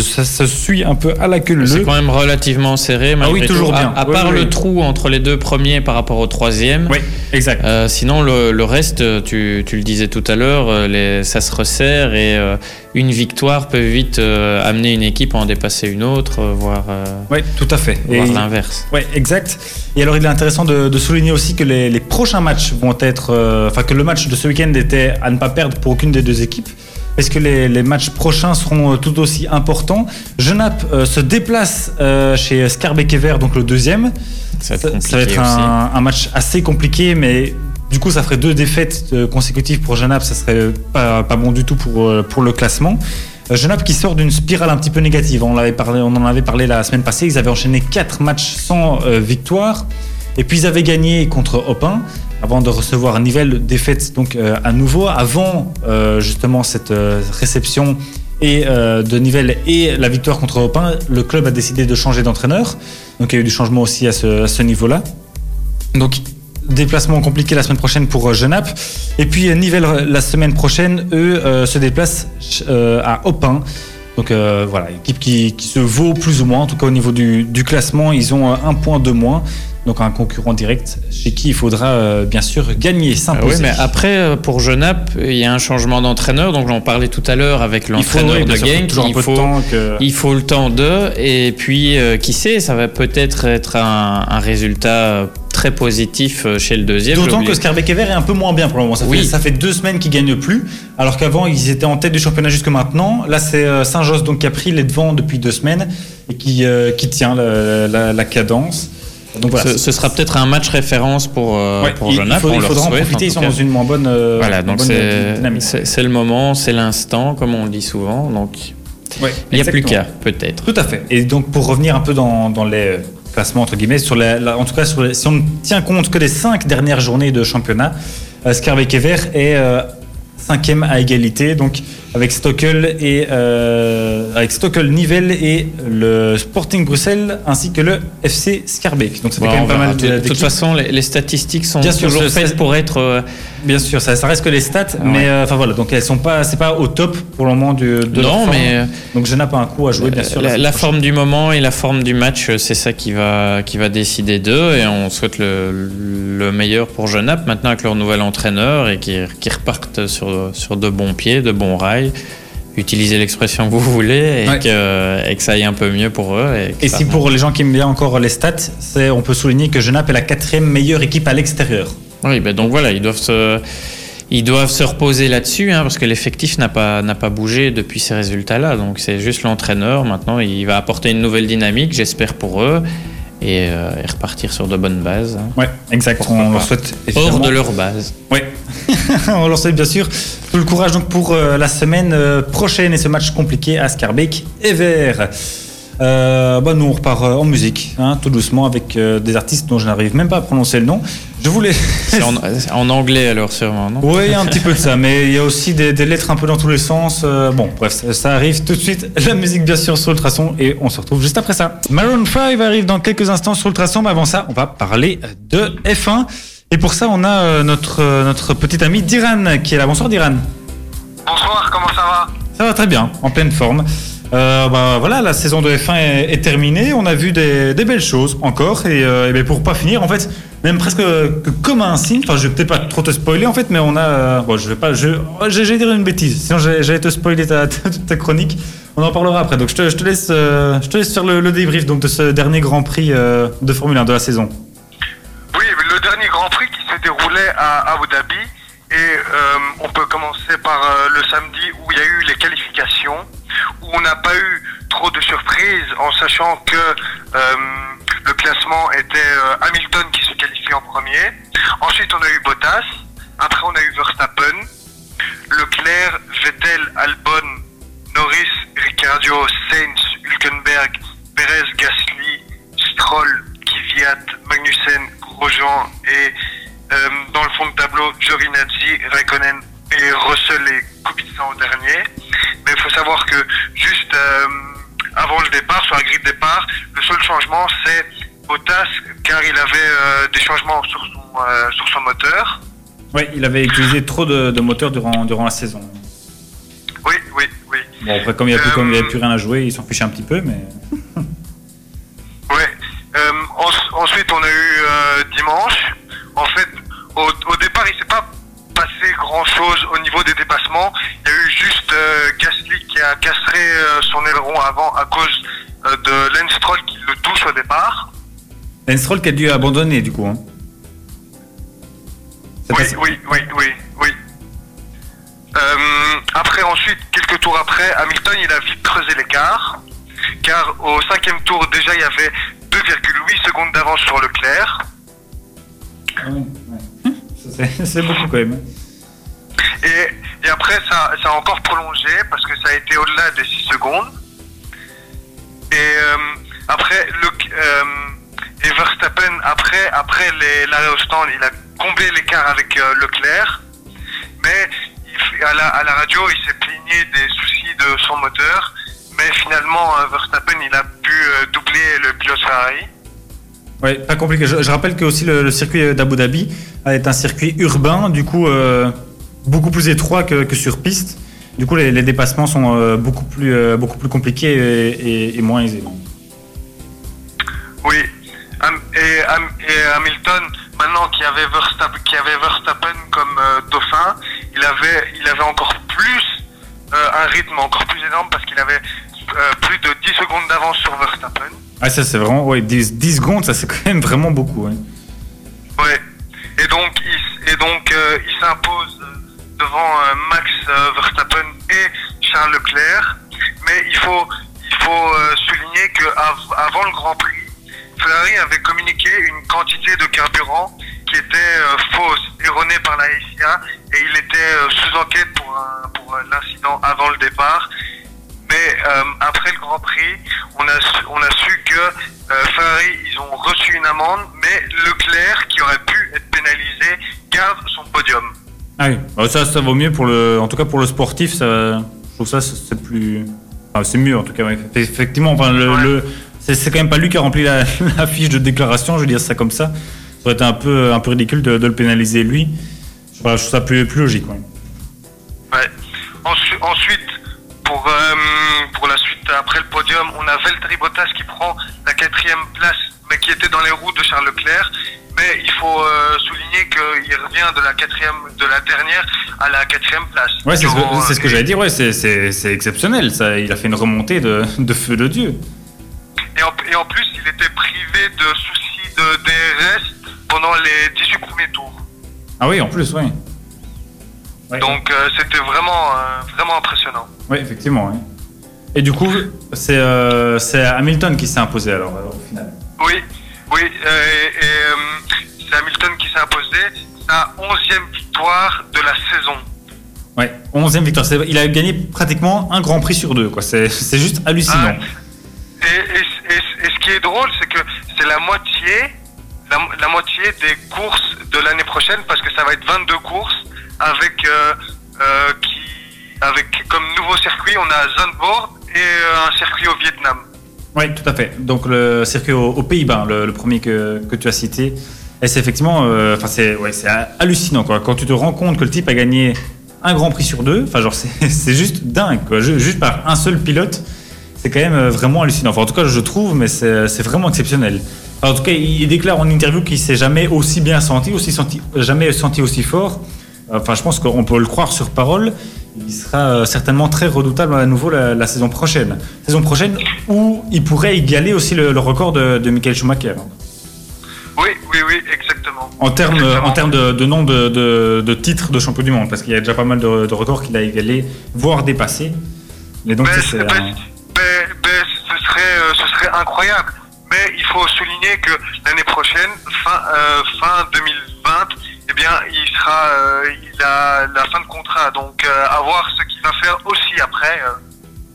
ça, se suit un peu à la queue leu C'est quand même relativement serré. Ah oui, toujours tout. À- bien. À, Oui, part oui, le oui. trou entre les deux premiers par rapport au troisième. Oui, exact. Euh, sinon, le, le reste, tu, tu le disais tout à l'heure, euh, ça se resserre et euh, une victoire peut vite euh, amener une équipe à en dépasser une autre, voire, Oui, tout à fait. voire l'inverse. Ouais, exact. Et alors, il est intéressant de, de souligner aussi que les, les prochains matchs vont être. Enfin, que le match de ce week-end était à ne pas perdre pour aucune des deux équipes. Parce que les, les matchs prochains seront euh, tout aussi importants? Genappe euh, se déplace euh, chez Scarbeck et Vert, donc le deuxième. Ça va être Ça, compliqué ça va être aussi. un, un match assez compliqué, mais du coup, ça ferait deux défaites consécutives pour Genappe. Ça serait pas, pas bon du tout pour, pour le classement. Genappe qui sort d'une spirale un petit peu négative. On, parlé, on en avait parlé la semaine passée. Ils avaient enchaîné quatre matchs sans victoire. Et puis ils avaient gagné contre Opin avant de recevoir Nivelles défaite donc euh, à nouveau avant euh, justement cette euh, réception et de Nivelles et la victoire contre Opin, le club a décidé de changer d'entraîneur. Donc il y a eu du changement aussi à ce, niveau-là. Donc déplacement compliqué la semaine prochaine pour Genappe. Et puis Nivelles euh, la semaine prochaine, eux se déplacent à Opin. Donc voilà, équipe qui, se vaut plus ou moins, en tout cas au niveau du, classement, ils ont un point de moins. Donc un concurrent direct chez qui il faudra euh, bien sûr gagner, Ah s'imposer. oui, mais après, euh, pour Genappe, il y a un changement d'entraîneur. Donc, j'en parlais tout à l'heure avec il faut, l'entraîneur de Genk. Il faut, que... il faut le temps de. Et puis, euh, qui sait, ça va peut-être être un, un résultat très positif chez le deuxième. D'autant que Scarbeck est un peu moins bien pour le moment. Ça, Oui. fait, ça fait deux semaines qu'ils gagnent plus, alors qu'avant ils étaient en tête du championnat jusque maintenant. Là, c'est Saint-Josse donc qui a pris les devants depuis deux semaines et qui, euh, qui tient la, la- la cadence. Donc voilà. ce, ce sera peut-être un match référence pour, euh, Ouais, pour il, faut- faudra en profiter. Ils sont dans une moins bonne, euh, Voilà, donc c'est dynamique. c'est- c'est le moment, c'est l'instant, comme on le dit souvent. Donc, Ouais, il n'y a plus qu'à, peut-être. Tout à fait. Et donc pour revenir un peu dans, dans les euh, classements entre guillemets, sur la- la- en tout cas sur les- si on ne tient compte que des cinq dernières journées de championnat, euh, Scarbeck Ever est euh, cinquième à égalité, donc avec Stockel et euh, avec Stockel Nivelles et le Sporting Bruxelles ainsi que le FC Scarbeck. Donc ça fait Bon, quand même pas mal de, toute façon, les, les statistiques sont Bien sûr, toujours je- faites pour être. euh, Bien sûr, ça, ça reste que les stats, Ah mais euh, enfin voilà, donc elles sont pas, c'est pas au top pour le moment du, de non, forme. mais euh, donc je n'ai pas un coup à jouer bien sûr. la, forme du moment et la forme du match, euh, c'est ça qui va, qui va décider d'eux. Et on souhaite le, le meilleur pour Genappe maintenant avec leur nouvel entraîneur et qui, qui repartent sur, sur de bons pieds, de bons rails. Utilisez l'expression que vous voulez et, Ouais. que, et que ça aille un peu mieux pour eux. Et, si pour les gens qui aiment bien encore les stats, on peut souligner que Genappe est la quatrième meilleure équipe à l'extérieur. Oui, ben donc voilà, ils doivent se, ils doivent se reposer là-dessus, hein, parce que l'effectif n'a pas, n'a pas bougé depuis ces résultats-là. Donc c'est juste l'entraîneur. Maintenant, il va apporter une nouvelle dynamique, j'espère pour eux, et, euh, et repartir sur de bonnes bases. hein. Ouais, exact. Pourquoi on leur souhaite Hors de leur base. Ouais. on leur souhaite bien sûr tout le courage donc pour euh, la semaine euh, prochaine et ce match compliqué à Scarbeck et Vert. Euh, bah nous on repart en musique, hein, tout doucement avec des artistes dont je n'arrive même pas à prononcer le nom. Je voulais. C'est en, anglais alors sûrement, non? Oui, il y a un petit peu de ça, mais il y a aussi des, des lettres un peu dans tous les sens. Euh, bon, bref, ça, ça arrive tout de suite. La musique, bien sûr, sur Ultrason, et on se retrouve juste après ça. Maroon 5 arrive dans quelques instants sur Ultrason, mais avant ça, on va parler de F1. Et pour ça, on a euh, notre, euh, notre petit ami Diran qui est là. Bonsoir, Diran. Bonsoir, comment ça va? Ça va très bien, en pleine forme. Euh, bah, voilà, la saison de F1 est, est terminée. On a vu des, des belles choses encore. Et, euh, et ben, pour pas finir, en fait, même presque que comme un signe. Enfin, je vais peut-être pas trop te spoiler en fait, mais on a. euh, bon, je vais pas. Je, je vais dire une bêtise. Sinon, j'ai- j'allais te spoiler ta, ta, chronique. On en parlera après. Donc, je te, laisse, euh, je te laisse faire le, débrief donc de ce dernier Grand Prix euh, de Formule 1 de la saison. Oui, le dernier Grand Prix qui s'est déroulé à Abu Dhabi. Et euh, on peut commencer par euh, le samedi où il y a eu les qualifications, où on n'a pas eu trop de surprises en sachant que euh, le classement était euh, Hamilton qui se qualifie en premier. Ensuite, on a eu Bottas. Après, on a eu Verstappen, Leclerc, Vettel, Albon, Norris, Ricciardo, Sainz, Hülkenberg, Perez, Gasly, Stroll, Kvyat, Magnussen, Grosjean et euh, dans le fond de tableau, Giovinazzi, Raikkonen et Russell et Kubica en dernier. Mais il faut savoir que juste euh, avant le départ, sur la grille de départ, le seul changement c'est Bottas car il avait euh, des changements sur son, euh, sur son moteur. Oui, il avait utilisé trop de, de moteurs durant, durant la saison. Oui, oui, oui. Bon, après, comme il n'y Euh, avait plus rien à jouer, il s'en fichait un petit peu, mais. Euh, en- ensuite, on a eu euh, dimanche. En fait, au, au départ, il s'est pas passé grand chose au niveau des dépassements. Il y a eu juste euh, Gasly qui a cassé euh, son aileron avant à cause euh, de Lance Stroll qui le touche au départ. Lance Stroll qui a dû abandonner, du coup. Hein. Oui, oui, oui, oui, oui. Après, ensuite, quelques tours après, Hamilton, il a vite creusé l'écart. Car au cinquième tour, déjà, il y avait 2,8 secondes d'avance sur Leclerc. c'est- beaucoup quand même. Et, et après, ça, ça a encore prolongé parce que ça a été au-delà des 6 secondes. Et euh, après, le, euh, et Verstappen, après, après l'arrêt au stand, il a comblé l'écart avec euh, Leclerc. Mais il à, la, à la radio, il s'est plaigné des soucis de son moteur. Mais finalement, Verstappen, il a pu doubler le pilote Ferrari. Ouais, pas compliqué. Je, je rappelle que aussi le, le circuit d'Abu Dhabi est un circuit urbain, du coup euh, beaucoup plus étroit que, que sur piste. Du coup, les, les dépassements sont euh, beaucoup plus euh, beaucoup plus compliqués et, et- et moins aisés. Oui. Et, Ham- et Hamilton, maintenant qu'il y avait Verstappen, avait Verstappen comme dauphin, il avait, il avait encore plus un rythme encore plus énorme parce qu'il avait plus de 10 secondes d'avance sur Verstappen. Ah, ça c'est vraiment ouais, 10, 10 secondes, ça c'est quand même vraiment beaucoup. ouais. Ouais. Et donc, il, et donc, euh, il s'impose devant euh, Max euh, Verstappen et Charles Leclerc. Mais il faut, il faut euh, souligner que av- avant le Grand Prix, Ferrari avait communiqué une quantité de carburant qui était euh, fausse, erronée par la FIA, et il était euh, sous enquête pour, pour euh, l'incident avant le départ. Mais euh, après le Grand Prix, on a su, on a su que euh, Ferrari, ils ont reçu une amende, mais Leclerc, qui aurait pu être pénalisé, garde son podium. Ah oui, Bah, ça, ça vaut mieux pour le, en tout cas pour le sportif, ça, je trouve ça c'est plus, enfin, c'est mieux en tout cas. ouais. Effectivement, enfin, le, Ouais. le- c'est, c'est quand même pas lui qui a rempli la, la fiche de déclaration, je veux dire ça comme ça. Ça aurait été un peu, un peu ridicule de, de le pénaliser lui. Je trouve je trouve ça plus, plus logique. ouais. Ouais. Ensu- ensuite, pour, euh, pour la suite, après le podium, on a Valtteri Bottas qui prend la quatrième place, mais qui était dans les roues de Charles Leclerc. Mais il faut euh, souligner qu'il revient de la quatrième, de la dernière à la quatrième place. Ouais, c'est ce que, ce que j'allais dire. Ouais, c'est, exceptionnel. Ça, il a fait une remontée de, de feu de dieu. Et en, et en plus, il était privé de soucis de DRS pendant les 18 premiers tours. Ah oui, en plus, ouais. Ouais. Donc euh, c'était vraiment, euh, vraiment impressionnant. Ouais, effectivement. Et du coup, c'est, euh, Hamilton qui s'est imposé alors, alors, au final. Oui, oui, euh, et, euh, c'est Hamilton qui s'est imposé sa 11e victoire de la saison. Ouais, 11e victoire. Il a gagné pratiquement un Grand Prix sur deux. C'est, c'est juste hallucinant. Ah, et, et- et- et ce qui est drôle, c'est que c'est la moitié, la, moitié des courses de l'année prochaine, parce que ça va être 22 courses avec, euh, euh, qui, avec comme nouveau circuit, on a Zandvoort et euh, un circuit au Vietnam. Oui, tout à fait. Donc le circuit aux, aux Pays-Bas, le, premier que, que tu as cité. Et c'est effectivement, enfin c'est, ouais, hallucinant quoi. Quand tu te rends compte que le type a gagné un Grand Prix sur deux. C'est juste dingue. Juste par un seul pilote, c'est quand même vraiment hallucinant. En tout cas, je trouve, mais c'est vraiment exceptionnel. En tout cas, il déclare en interview qu'il s'est jamais aussi bien senti, aussi senti, jamais senti aussi fort. Enfin, je pense qu'on peut le croire sur parole. Il sera euh, certainement très redoutable à nouveau la, saison prochaine. Saison prochaine où il pourrait égaler aussi le, record de, de Michael Schumacher. Oui, oui, oui, exactement. En termes, en termes de, nombre de, titres de champion du monde, parce qu'il y a déjà pas mal de, records qu'il a égalé, voire dépassé. Mais donc, c'est, ben, ben, ben, ce, serait, euh, ce serait incroyable. Souligner que l'année prochaine, fin, euh, fin 2020, eh bien, il sera, euh, il a la fin de contrat. Donc, à voir ce qu'il va faire aussi après.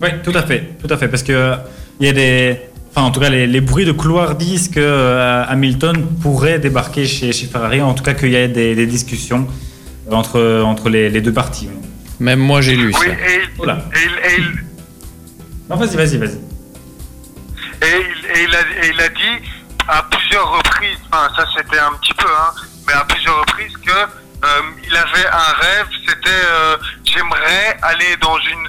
Oui, tout à fait, tout à fait, parce que il y a des Enfin, en tout cas, les, bruits de couloir disent que euh, Hamilton pourrait débarquer chez, chez, Ferrari. En tout cas, qu'il y a des, discussions entre, entre les, deux parties. Même moi, j'ai lu ça. Oui, et, il, Non, vas-y, vas-y, vas-y. Et, il a, dit à plusieurs reprises, enfin, ça c'était un petit peu, hein, mais à plusieurs reprises que euh, il avait un rêve, c'était euh, j'aimerais aller dans une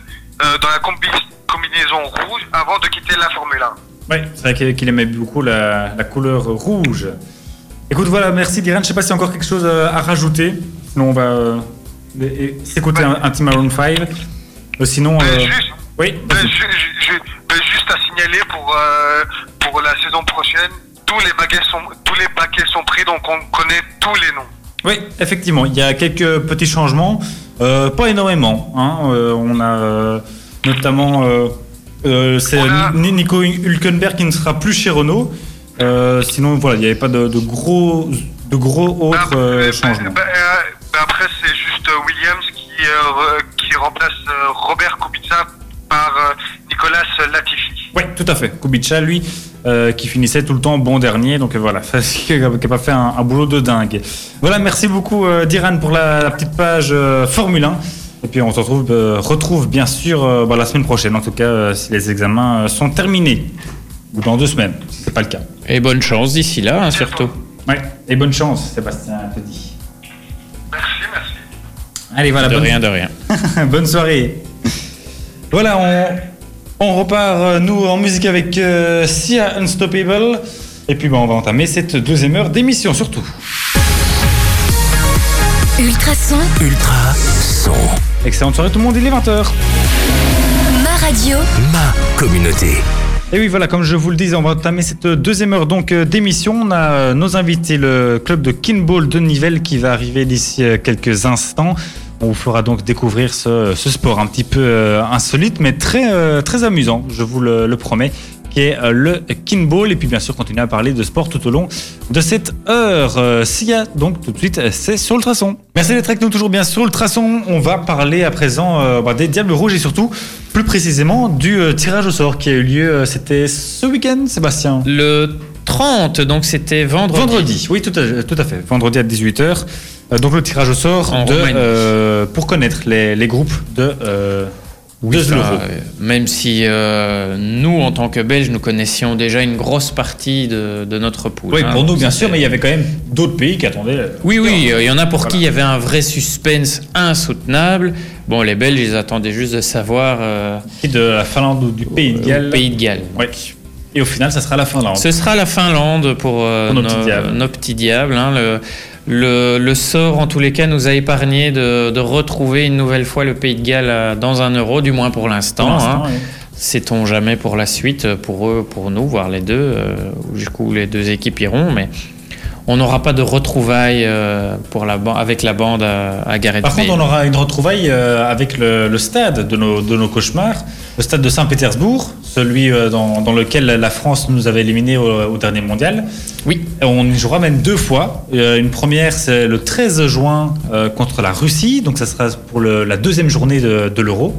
dans la combinaison rouge avant de quitter la Formule 1. Oui, c'est vrai qu'il aimait beaucoup la, couleur rouge. Écoute, voilà, merci Diran. Je ne sais pas s'il y a encore quelque chose à rajouter. Sinon, on va euh, s'écouter un, Team Around 5. Euh, sinon. Euh, juste, oui, juste à signaler pour, pour la saison prochaine, tous les, baguettes sont, tous les paquets sont pris, donc on connaît tous les noms. Oui, effectivement, il y a quelques petits changements, pas énormément. Hein. on a notamment euh, c'est Nico Hülkenberg qui ne sera plus chez Renault. Euh, sinon, voilà, il n'y avait pas de, gros, de gros autres bah, euh, changements. Bah, bah, après, c'est juste Williams qui, qui remplace Robert Kubica par Nicolas Latifi. Oui, tout à fait. Kubica, lui, qui finissait tout le temps bon dernier. Donc voilà, qui n'a pas fait un, boulot de dingue. Voilà, merci beaucoup, Diran, pour la, la petite page Formule 1. Et puis on se retrouve, euh, retrouve bien sûr euh, bah, la semaine prochaine, en tout cas euh, si les examens sont terminés, ou dans deux semaines, si ce n'est pas le cas. Et bonne chance d'ici là, hein, surtout. Oui, et bonne chance, Sébastien te dit. Merci, merci. Allez, voilà. De rien, de rien. bonne soirée. Voilà, on, on repart, nous, en musique avec Sia Unstoppable. Et puis, bah, on va entamer cette deuxième heure d'émission, surtout. Ultrason. Ultrason. Excellente soirée tout le monde, il est 20h. Ma radio. Ma communauté. Et oui, voilà, comme je vous le disais, on va entamer cette deuxième heure donc euh, d'émission. On a euh, nos invités, le club de Kinball de Nivelles qui va arriver d'ici euh, quelques instants. On vous fera donc découvrir ce, sport un petit peu insolite, mais très, très amusant, je vous le promets qui est euh, le kinball. Et puis bien sûr, continuer à parler de sport tout au long de cette heure. Euh, s'il y a donc tout de suite, c'est sur le traçon. Merci d'être avec nous toujours bien sur le traçon. On va parler à présent euh, bah, des Diables Rouges et surtout plus précisément du tirage au sort qui a eu lieu, c'était ce week-end, Sébastien Le 30, donc c'était vendredi. Vendredi, oui, tout à, tout à fait. Vendredi à 18h. Donc le tirage au sort de, pour connaître les, les groupes de oui, même si euh, nous, en tant que Belges, nous connaissions déjà une grosse partie de, notre poule. Oui, hein. pour nous, bien sûr, mais il y avait quand même d'autres pays qui attendaient. Oui, oui, il y en a pour qui il y avait un vrai suspense insoutenable. Bon, les Belges, ils attendaient juste de savoir. Euh, de la Finlande ou du Pays de Galles. Pays de Galles. Oui. Et au final, ça sera la Finlande. Ce sera la Finlande pour, euh, nos, petits diables. Hein, le, le, sort, en tous les cas, nous a épargné de, retrouver une nouvelle fois le Pays de Galles euh, dans un euro, du moins pour l'instant. Hein. Sait-on jamais pour la suite, pour eux, pour nous, voir les deux, euh, jusqu'où les deux équipes iront, mais on n'aura pas de retrouvailles euh, pour la, avec la bande à, à Gareth Par contre, on aura une retrouvaille avec le, stade de nos, de nos, cauchemars, le stade de Saint-Pétersbourg, celui euh, dans, dans, lequel la France nous avait éliminés au, dernier mondial. Oui. On y jouera même deux fois. Euh, une première, c'est le 13 juin euh, contre la Russie, donc ça sera pour la deuxième journée de, de l'Euro.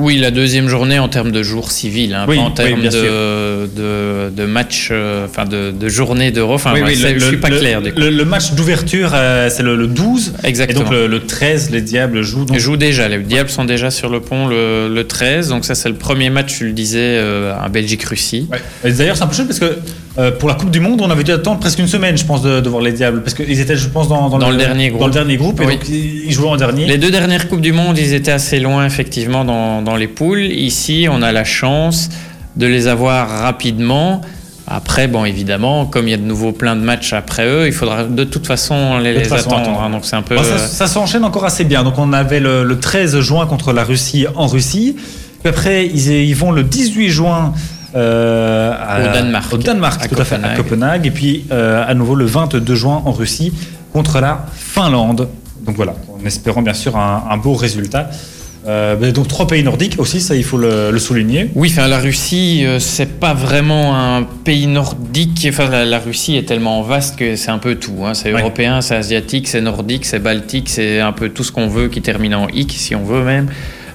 Oui, la deuxième journée en termes de jours civils, hein, pas en termes de, de, de, match, euh, enfin de, de, journée d'euro. Enfin, oui, je suis pas clair. Le, match d'ouverture, euh, c'est le, 12. Exactement. Et donc le, 13, les Diables jouent. Donc... Jouent déjà. Les Diables sont déjà sur le pont le, 13. Donc ça, c'est le premier match, tu le disais, euh, à Belgique-Russie. D'ailleurs, c'est un peu chaud parce que Euh, pour la Coupe du Monde, on avait dû attendre presque une semaine, je pense, de, voir les Diables. Parce qu'ils étaient, je pense, dans, le, dernier groupe. Dans le dernier groupe, et donc ils jouaient en dernier. Les deux dernières Coupes du Monde, ils étaient assez loin, effectivement, dans, dans les poules. Ici, on a la chance de les avoir rapidement. Après, bon, évidemment, comme il y a de nouveau plein de matchs après eux, il faudra de toute façon les, attendre. Hein. donc c'est un peu. ça, ça s'enchaîne encore assez bien. Donc on avait le, le, 13 juin contre la Russie en Russie. Puis après, ils, ils vont le 18 juin euh, au Danemark. Au Danemark, tout à fait, à Copenhague. Et puis euh, à nouveau le 22 juin en Russie contre la Finlande. Donc voilà, en espérant bien sûr un, beau résultat. Euh, donc trois pays nordiques aussi, ça il faut le, souligner. Oui, enfin la Russie, c'est pas vraiment un pays nordique. Enfin la, Russie est tellement vaste que c'est un peu tout. Hein. C'est européen, c'est asiatique, c'est nordique, c'est baltique, c'est un peu tout ce qu'on veut qui termine en hic si on veut même.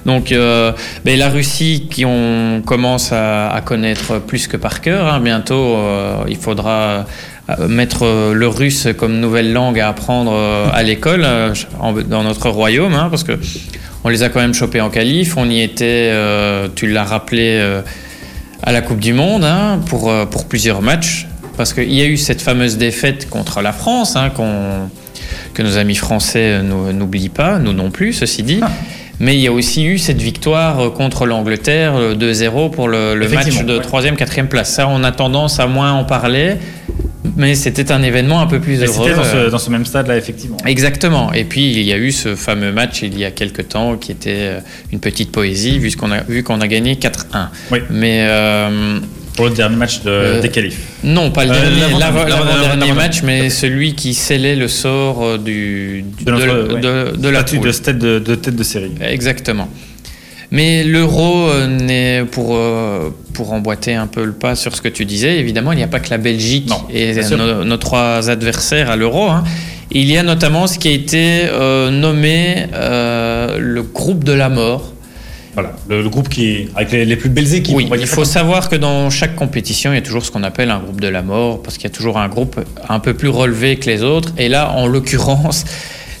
Donc, euh, ben, la Russie, qui on commence à, connaître plus que par cœur, hein, bientôt, euh, il faudra euh, mettre le russe comme nouvelle langue à apprendre à l'école dans notre royaume, hein, parce que on les a quand même chopés en qualif. On y était, tu l'as rappelé, à la Coupe du Monde hein, pour, pour plusieurs matchs, parce qu'il y a eu cette fameuse défaite contre la France, que nos amis français n'oublient pas, nous non plus, ceci dit. Mais il y a aussi eu cette victoire euh, contre l'Angleterre 2-0 euh, pour le, match de 3e, 4e place. Ça, on a tendance à moins en parler. Mais c'était un événement un peu plus heureux. C'était euh. dans, ce, même stade-là, effectivement. Exactement. Et puis, il y a eu ce fameux match il y a quelques temps qui était une petite poésie, vu qu'on a, vu qu'on a gagné 4-1. Oui. Mais pour le dernier match de, euh, des qualifs Non, pas le euh, dernier, l'avant-dernier match, mais celui qui scellait le sort euh, du, de, de, la poule. De tête de, tête de série. Exactement. Mais l'euro n'est pour, pour emboîter un peu le pas sur ce que tu disais. Évidemment, il n'y a pas que la Belgique et nos, trois adversaires à l'euro. Hein. Il y a notamment ce qui a été nommé le groupe de la mort. Voilà, le, groupe qui est avec les, plus belles équipes. Oui, il faut savoir que dans chaque compétition, il y a toujours ce qu'on appelle un groupe de la mort, parce qu'il y a toujours un groupe un peu plus relevé que les autres. Et là, en l'occurrence,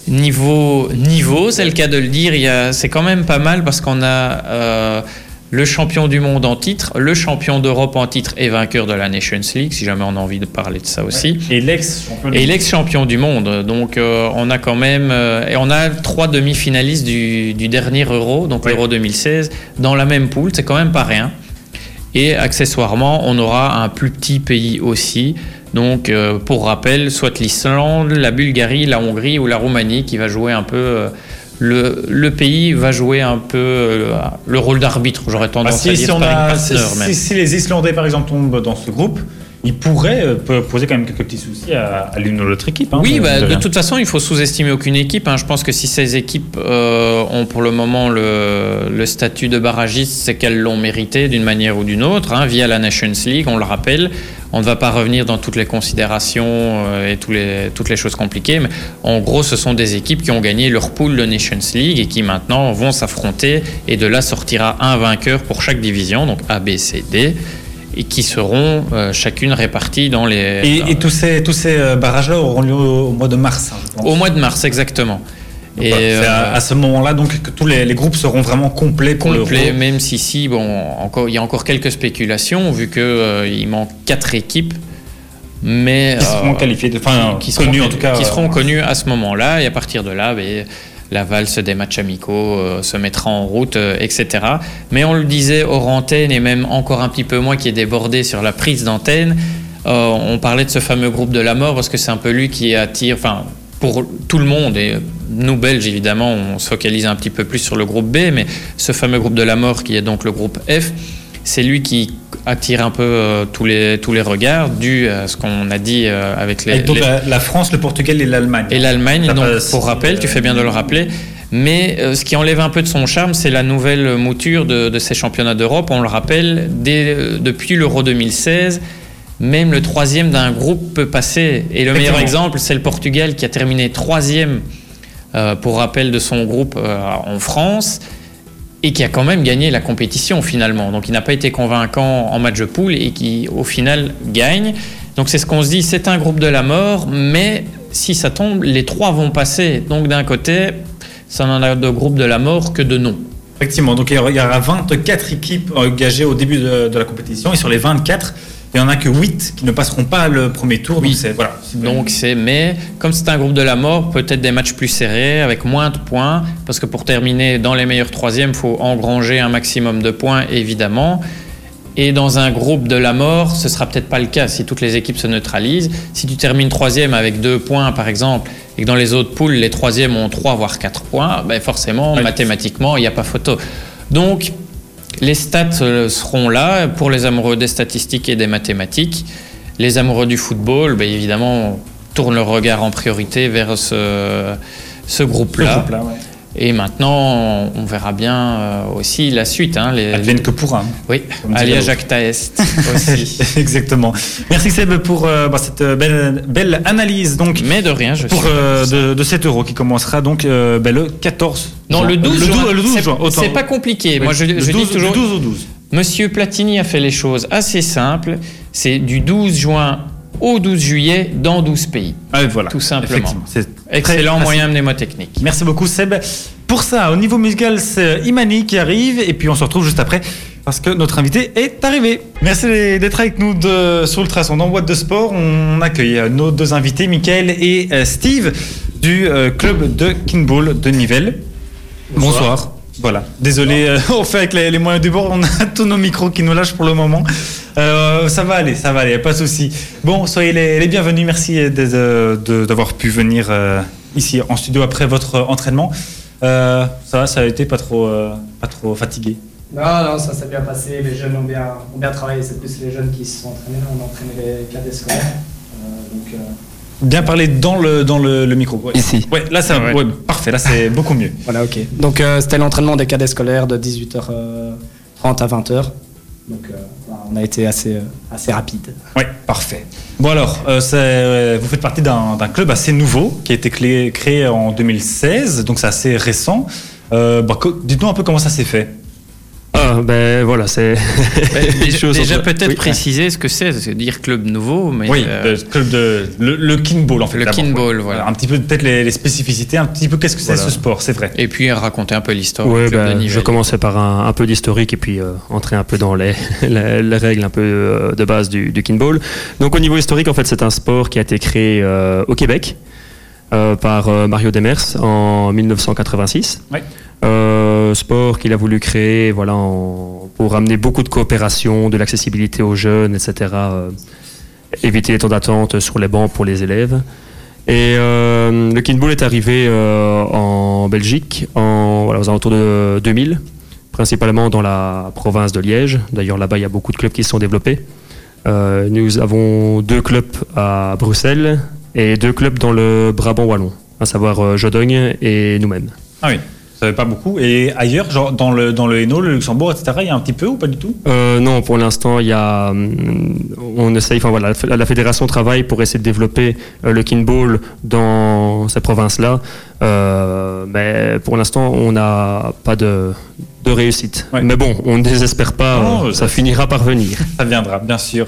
niveau niveau, c'est le cas de le dire, c'est quand même pas mal parce qu'on a euh, le champion du monde en titre, le champion d'Europe en titre et vainqueur de la Nations League, si jamais on a envie de parler de ça aussi. Et l'ex-champion Et l'ex-champion du monde. Donc euh, on a quand même... Euh, et on a trois demi-finalistes du, dernier Euro, donc l'Euro 2016, dans la même poule, c'est quand même pas rien. Et accessoirement, on aura un plus petit pays aussi. Donc euh, pour rappel, soit l'Islande, la Bulgarie, la Hongrie ou la Roumanie qui va jouer un peu le, pays va jouer un peu euh, le rôle d'arbitre, j'aurais tendance bah, à dire. Si, si, les Islandais, par exemple, tombent dans ce groupe, ils pourraient euh, poser quand même quelques petits soucis à, l'une ou l'autre équipe. Hein, oui, bah, de, toute façon, il faut sous-estimer aucune équipe. Hein. Je pense que si ces équipes euh, ont pour le moment le, statut de barragiste, c'est qu'elles l'ont mérité d'une manière ou d'une autre, hein, via la Nations League, on le rappelle. On ne va pas revenir dans toutes les considérations euh, et tous les, toutes les choses compliquées, mais en gros, ce sont des équipes qui ont gagné leur pool de Nations League et qui maintenant vont s'affronter et de là sortira un vainqueur pour chaque division, donc A, B, C, D et qui seront euh, chacune réparties dans les. Et, tous ces, tous ces euh, barrages-là auront lieu au, mois de mars, hein, je pense. Au mois de mars, exactement. et c'est à, ce moment-là donc que tous les, groupes seront vraiment complets pour complets, même si si bon encore il y a encore quelques spéculations vu que il manque quatre équipes mais qui seront qualifiées, enfin qui, connues en tout cas, qui seront connues à ce moment-là et à partir de là, ben, la valse des matchs amicaux euh, se mettra en route, euh, etc. Mais on le disait hors antenne et même encore un petit peu moins qui est débordé sur la prise d'antenne. Euh, on parlait de ce fameux groupe de la mort parce que c'est un peu lui qui attire, enfin pour tout le monde et nous Belges évidemment on se focalise un petit peu plus sur le groupe B, mais ce fameux groupe de la mort qui est donc le groupe F c'est lui qui attire un peu euh, tous, les, tous les regards, dû à ce qu'on a dit euh, avec les. donc La, France, le Portugal et l'Allemagne. Et l'Allemagne, donc pour rappel, tu fais bien de le rappeler. Mais euh, ce qui enlève un peu de son charme, c'est la nouvelle mouture de, ces championnats d'Europe. On le rappelle, dès, depuis l'Euro 2016, même le troisième d'un groupe peut passer. Et le meilleur exemple, c'est le Portugal qui a terminé troisième, pour rappel, de son groupe en France et qui a quand même gagné la compétition finalement. Donc il n'a pas été convaincant en match de poule et qui au final gagne. Donc c'est ce qu'on se dit, c'est un groupe de la mort, mais si ça tombe, les trois vont passer. Donc d'un côté, ça n'en a de groupe de la mort que de non. Effectivement, donc il y aura 24 équipes engagées au début de, la compétition et sur les 24, il n'y en a que 8 qui ne passeront pas le premier tour. Oui. Donc c'est voilà. Donc c'est, mais comme c'est un groupe de la mort, peut-être des matchs plus serrés, avec moins de points, parce que pour terminer dans les meilleurs troisièmes, il faut engranger un maximum de points, évidemment. Et dans un groupe de la mort, ce sera peut-être pas le cas si toutes les équipes se neutralisent. Si tu termines troisième avec deux points, par exemple, et que dans les autres poules, les troisièmes ont trois voire quatre points, ben forcément, mathématiquement, il n'y a pas photo. Donc, les stats euh, seront là pour les amoureux des statistiques et des mathématiques. Les amoureux du football, ben évidemment, tournent leur regard en priorité vers ce, ce groupe-là. Et maintenant, on verra bien euh, aussi la suite. Hein, les, Advienne que pourra. hein. oui, Comme dirait Alia l'autre. Jacques Taest aussi. Exactement. Merci Seb pour euh, bah, cette euh, belle, belle analyse donc Mais de rien, je pour suis. euh, de, de cet euro qui commencera donc euh, bah, le 14. Non, juin. le 12 le juin. 12, le 12 C'est- juin. C'est pas compliqué. Oui, Moi, je, le je 12, dis toujours. Du 12 au 12. Monsieur Platini a fait les choses assez simples. C'est du 12 juin au 12 juillet dans 12 pays. Ah, oui, voilà. Tout simplement. Excellent facile. moyen mnémotechnique. Merci beaucoup Seb. Pour ça, au niveau musical, c'est Imani qui arrive et puis on se retrouve juste après parce que notre invité est arrivé. Merci d'être avec nous de, sur Ultrason dans Boîte de Sport. On accueille euh, nos deux invités, Mickaël et euh, Steve du euh, club de Kinball de Nivelles. Bonsoir. Voilà. Désolé, euh, on fait avec les, moyens du bord, on a tous nos micros qui nous lâchent pour le moment. Euh, ça va aller, ça va aller, pas de souci. Bon, soyez les, bienvenus. Merci d'avoir pu venir euh, ici en studio après votre entraînement. Euh, ça va, ça a été pas trop, pas trop fatigué. Non, non, ça s'est bien passé. Les jeunes ont bien, ont bien travaillé. C'est plus les jeunes qui se sont entraînés. On a entraîné les cadets scolaires. Bien parler dans le, dans le, le micro. Ouais. Ici. Ouais, là, Ouais. ouais, parfait. Là, c'est beaucoup mieux. voilà, ok. Donc, euh, c'était l'entraînement des cadets scolaires de 18h30 à 20h. Donc, euh, on a été assez, euh, assez rapide. Oui, parfait. Bon alors, euh, c'est, euh, vous faites partie d'un club assez nouveau qui a été clé- créé en 2016, donc c'est assez récent. Euh, bah, Dites-nous un peu comment ça s'est fait. Ah, ben voilà, c'est. Des déjà choses déjà entre- peut-être Oui. préciser ce que c'est, c'est dire club nouveau, mais oui, euh, le club de le, le kinball en fait. Le kinball, voilà. Un petit peu peut-être les, les spécificités, un petit peu qu'est-ce que c'est Voilà. ce sport, c'est vrai. et puis raconter un peu l'histoire club ben, je commençais par un, un peu d'historique et puis euh, entrer un peu dans les, les, les règles un peu euh, de base du, du kinball. Donc au niveau historique, en fait, c'est un sport qui a été créé euh, au Québec euh, par euh, Mario Demers en 1986. Ouais. Euh, sport qu'il a voulu créer voilà, pour amener beaucoup de coopération, de l'accessibilité aux jeunes, etc. euh, éviter les temps d'attente sur les bancs pour les élèves. Et euh, le kinball est arrivé en Belgique en, voilà, aux alentours de 2000, principalement dans la province de Liège. D'ailleurs, là-bas, il y a beaucoup de clubs qui se sont développés. Nous avons deux clubs à Bruxelles et deux clubs dans le Brabant wallon, à savoir Jodogne et nous-mêmes. Ah oui, savais pas beaucoup. Et ailleurs, genre dans le dans le Hainaut, le Luxembourg, etc. Il y a un petit peu ou pas du tout? Euh, non, pour l'instant, il y a, hum, on essaye, enfin voilà, la fédération travaille pour essayer de développer euh, le kinball dans ces provinces-là, Euh, mais pour l'instant, on n'a pas de, de réussite. Ouais. Mais bon, on ne désespère pas, Non, ça- ça finira par venir. Ça viendra, bien sûr.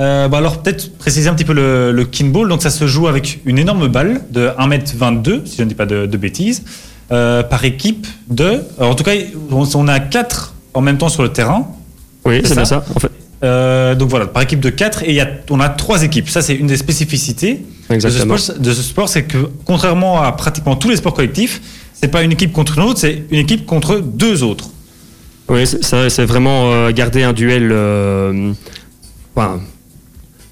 Euh, bah alors peut-être préciser un petit peu le, le kinball. Donc ça se joue avec une énorme balle de 1m22, si je ne dis pas de, de bêtises, euh, par équipe de... alors, en tout cas, on, a 4 en même temps sur le terrain. Oui, C'est bien ça. En fait, Euh, donc voilà, par équipe de 4 et il y a, on a 3 équipes. Ça c'est une des spécificités de ce exactement. sport, de ce sport, c'est que contrairement à pratiquement tous les sports collectifs, c'est pas une équipe contre une autre, c'est une équipe contre deux autres. Oui, c'est- vraiment euh, garder un duel euh, enfin,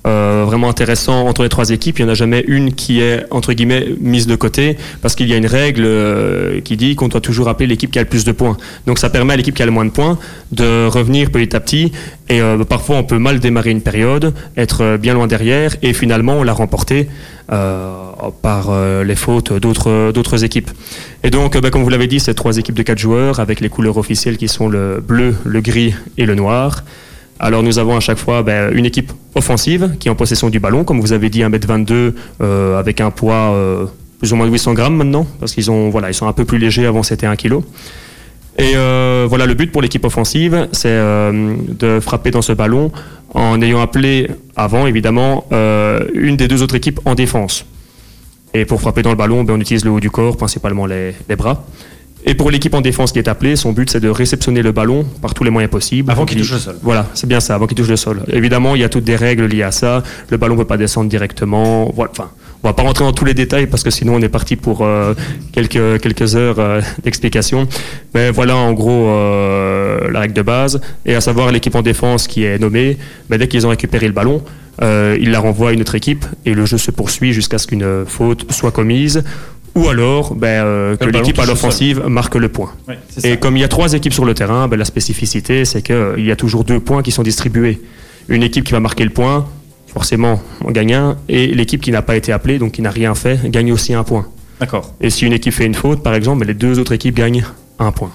euh, vraiment intéressant entre les trois équipes. Il n'y en a jamais une qui est, entre guillemets, mise de côté, parce qu'il y a une règle euh, qui dit qu'on doit toujours appeler l'équipe qui a le plus de points. Donc ça permet à l'équipe qui a le moins de points de revenir petit à petit. Et euh, parfois, on peut mal démarrer une période, être euh, bien loin derrière, et finalement, on l'a remporté euh, par les fautes d'autres équipes. Et donc, bah, comme vous l'avez dit, c'est trois équipes de quatre joueurs avec les couleurs officielles qui sont le bleu, le gris et le noir. Alors nous avons à chaque fois ben, une équipe offensive qui est en possession du ballon, comme vous avez dit 1m22 euh, avec un poids euh, plus ou moins de 800 grammes maintenant, parce qu'ils voilà sont un peu plus légers, avant c'était 1 kg. Et euh, voilà le but pour l'équipe offensive, c'est de frapper dans ce ballon en ayant appelé avant évidemment une des deux autres équipes en défense. Et pour frapper dans le ballon, ben, on utilise le haut du corps, principalement les bras. Et pour l'équipe en défense qui est appelée, son but c'est de réceptionner le ballon par tous les moyens possibles. Avant qu'il touche le sol. Voilà, c'est bien ça, avant qu'il touche le sol. Évidemment, il y a toutes des règles liées à ça. Le ballon ne peut pas descendre directement. Voilà, enfin, on va pas rentrer dans tous les détails parce que sinon on est parti pour euh, quelques, quelques heures euh, d'explication. Mais voilà en gros euh, la règle de base. Et à savoir l'équipe en défense qui est nommée, ben, dès qu'ils ont récupéré le ballon, ils la renvoient à une autre équipe et le jeu se poursuit jusqu'à ce qu'une faute soit commise ou alors ben, que l'équipe à l'offensive marque le point. et comme il y a trois équipes sur le terrain, ben, la spécificité c'est qu'il y a toujours deux points qui sont distribués. Une équipe qui va marquer le point, forcément on gagne un, et l'équipe qui n'a pas été appelée, donc qui n'a rien fait, gagne aussi un point. D'accord. Et si une équipe fait une faute, par exemple, les deux autres équipes gagnent un point.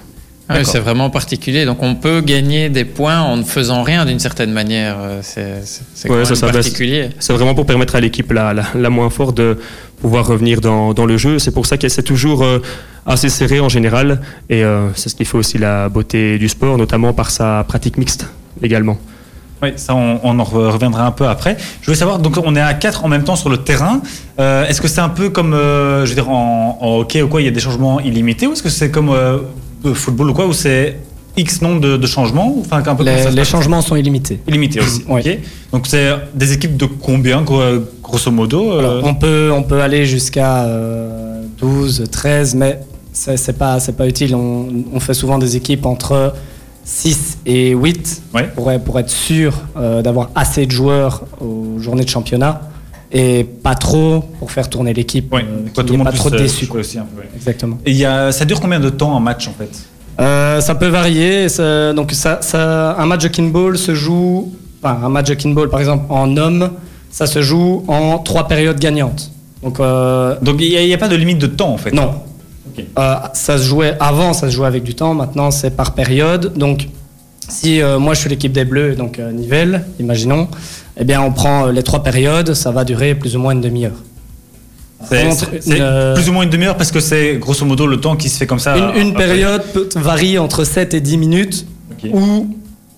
C'est vraiment particulier. Donc on peut gagner des points en ne faisant rien d'une certaine manière. Euh, c'est ouais, particulier. C'est vraiment pour permettre à l'équipe la, la, moins forte de pouvoir revenir dans, dans le jeu. C'est pour ça que c'est toujours euh, assez serré en général. Et euh, c'est ce qui fait aussi la beauté du sport, notamment par sa pratique mixte également. Oui, ça, on, en reviendra un peu après. Je voulais savoir, donc on est à 4 en même temps sur le terrain. Euh, est-ce que c'est un peu comme, euh, je veux dire, en, hockey ou quoi, il y a des changements illimités ou est-ce que c'est comme euh, football ou quoi, où c'est X nombre de, changements enfin, un peu Les, changements sont illimités. Illimités aussi. oui. Donc c'est des équipes de combien, grosso modo on, peut, on peut aller jusqu'à 12, 13, mais c'est pas, pas utile. On, on, fait souvent des équipes entre 6 et 8 pour, pour, être sûr euh, d'avoir assez de joueurs aux journées de championnat et pas trop pour faire tourner l'équipe. Ouais, euh, tout pas trop déçu. Aussi un peu, Exactement. Et y a, ça dure combien de temps un match en fait? Euh, Ça peut varier. donc ça, ça, un match de kinball se joue, enfin, un match de kinball par exemple en homme, ça se joue en trois périodes gagnantes. Donc donc il n'y a, a, pas de limite de temps en fait? Non, euh, ça se jouait avant, ça se jouait avec du temps. Maintenant, c'est par période. Donc, si euh, moi je suis l'équipe des Bleus, donc euh, Nivelle, imaginons, eh bien, on prend les trois périodes. Ça va durer plus ou moins une demi-heure. C'est plus ou moins une demi-heure parce que c'est grosso modo le temps qui se fait comme ça. Une, période peut, varie entre 7 et 10 minutes ou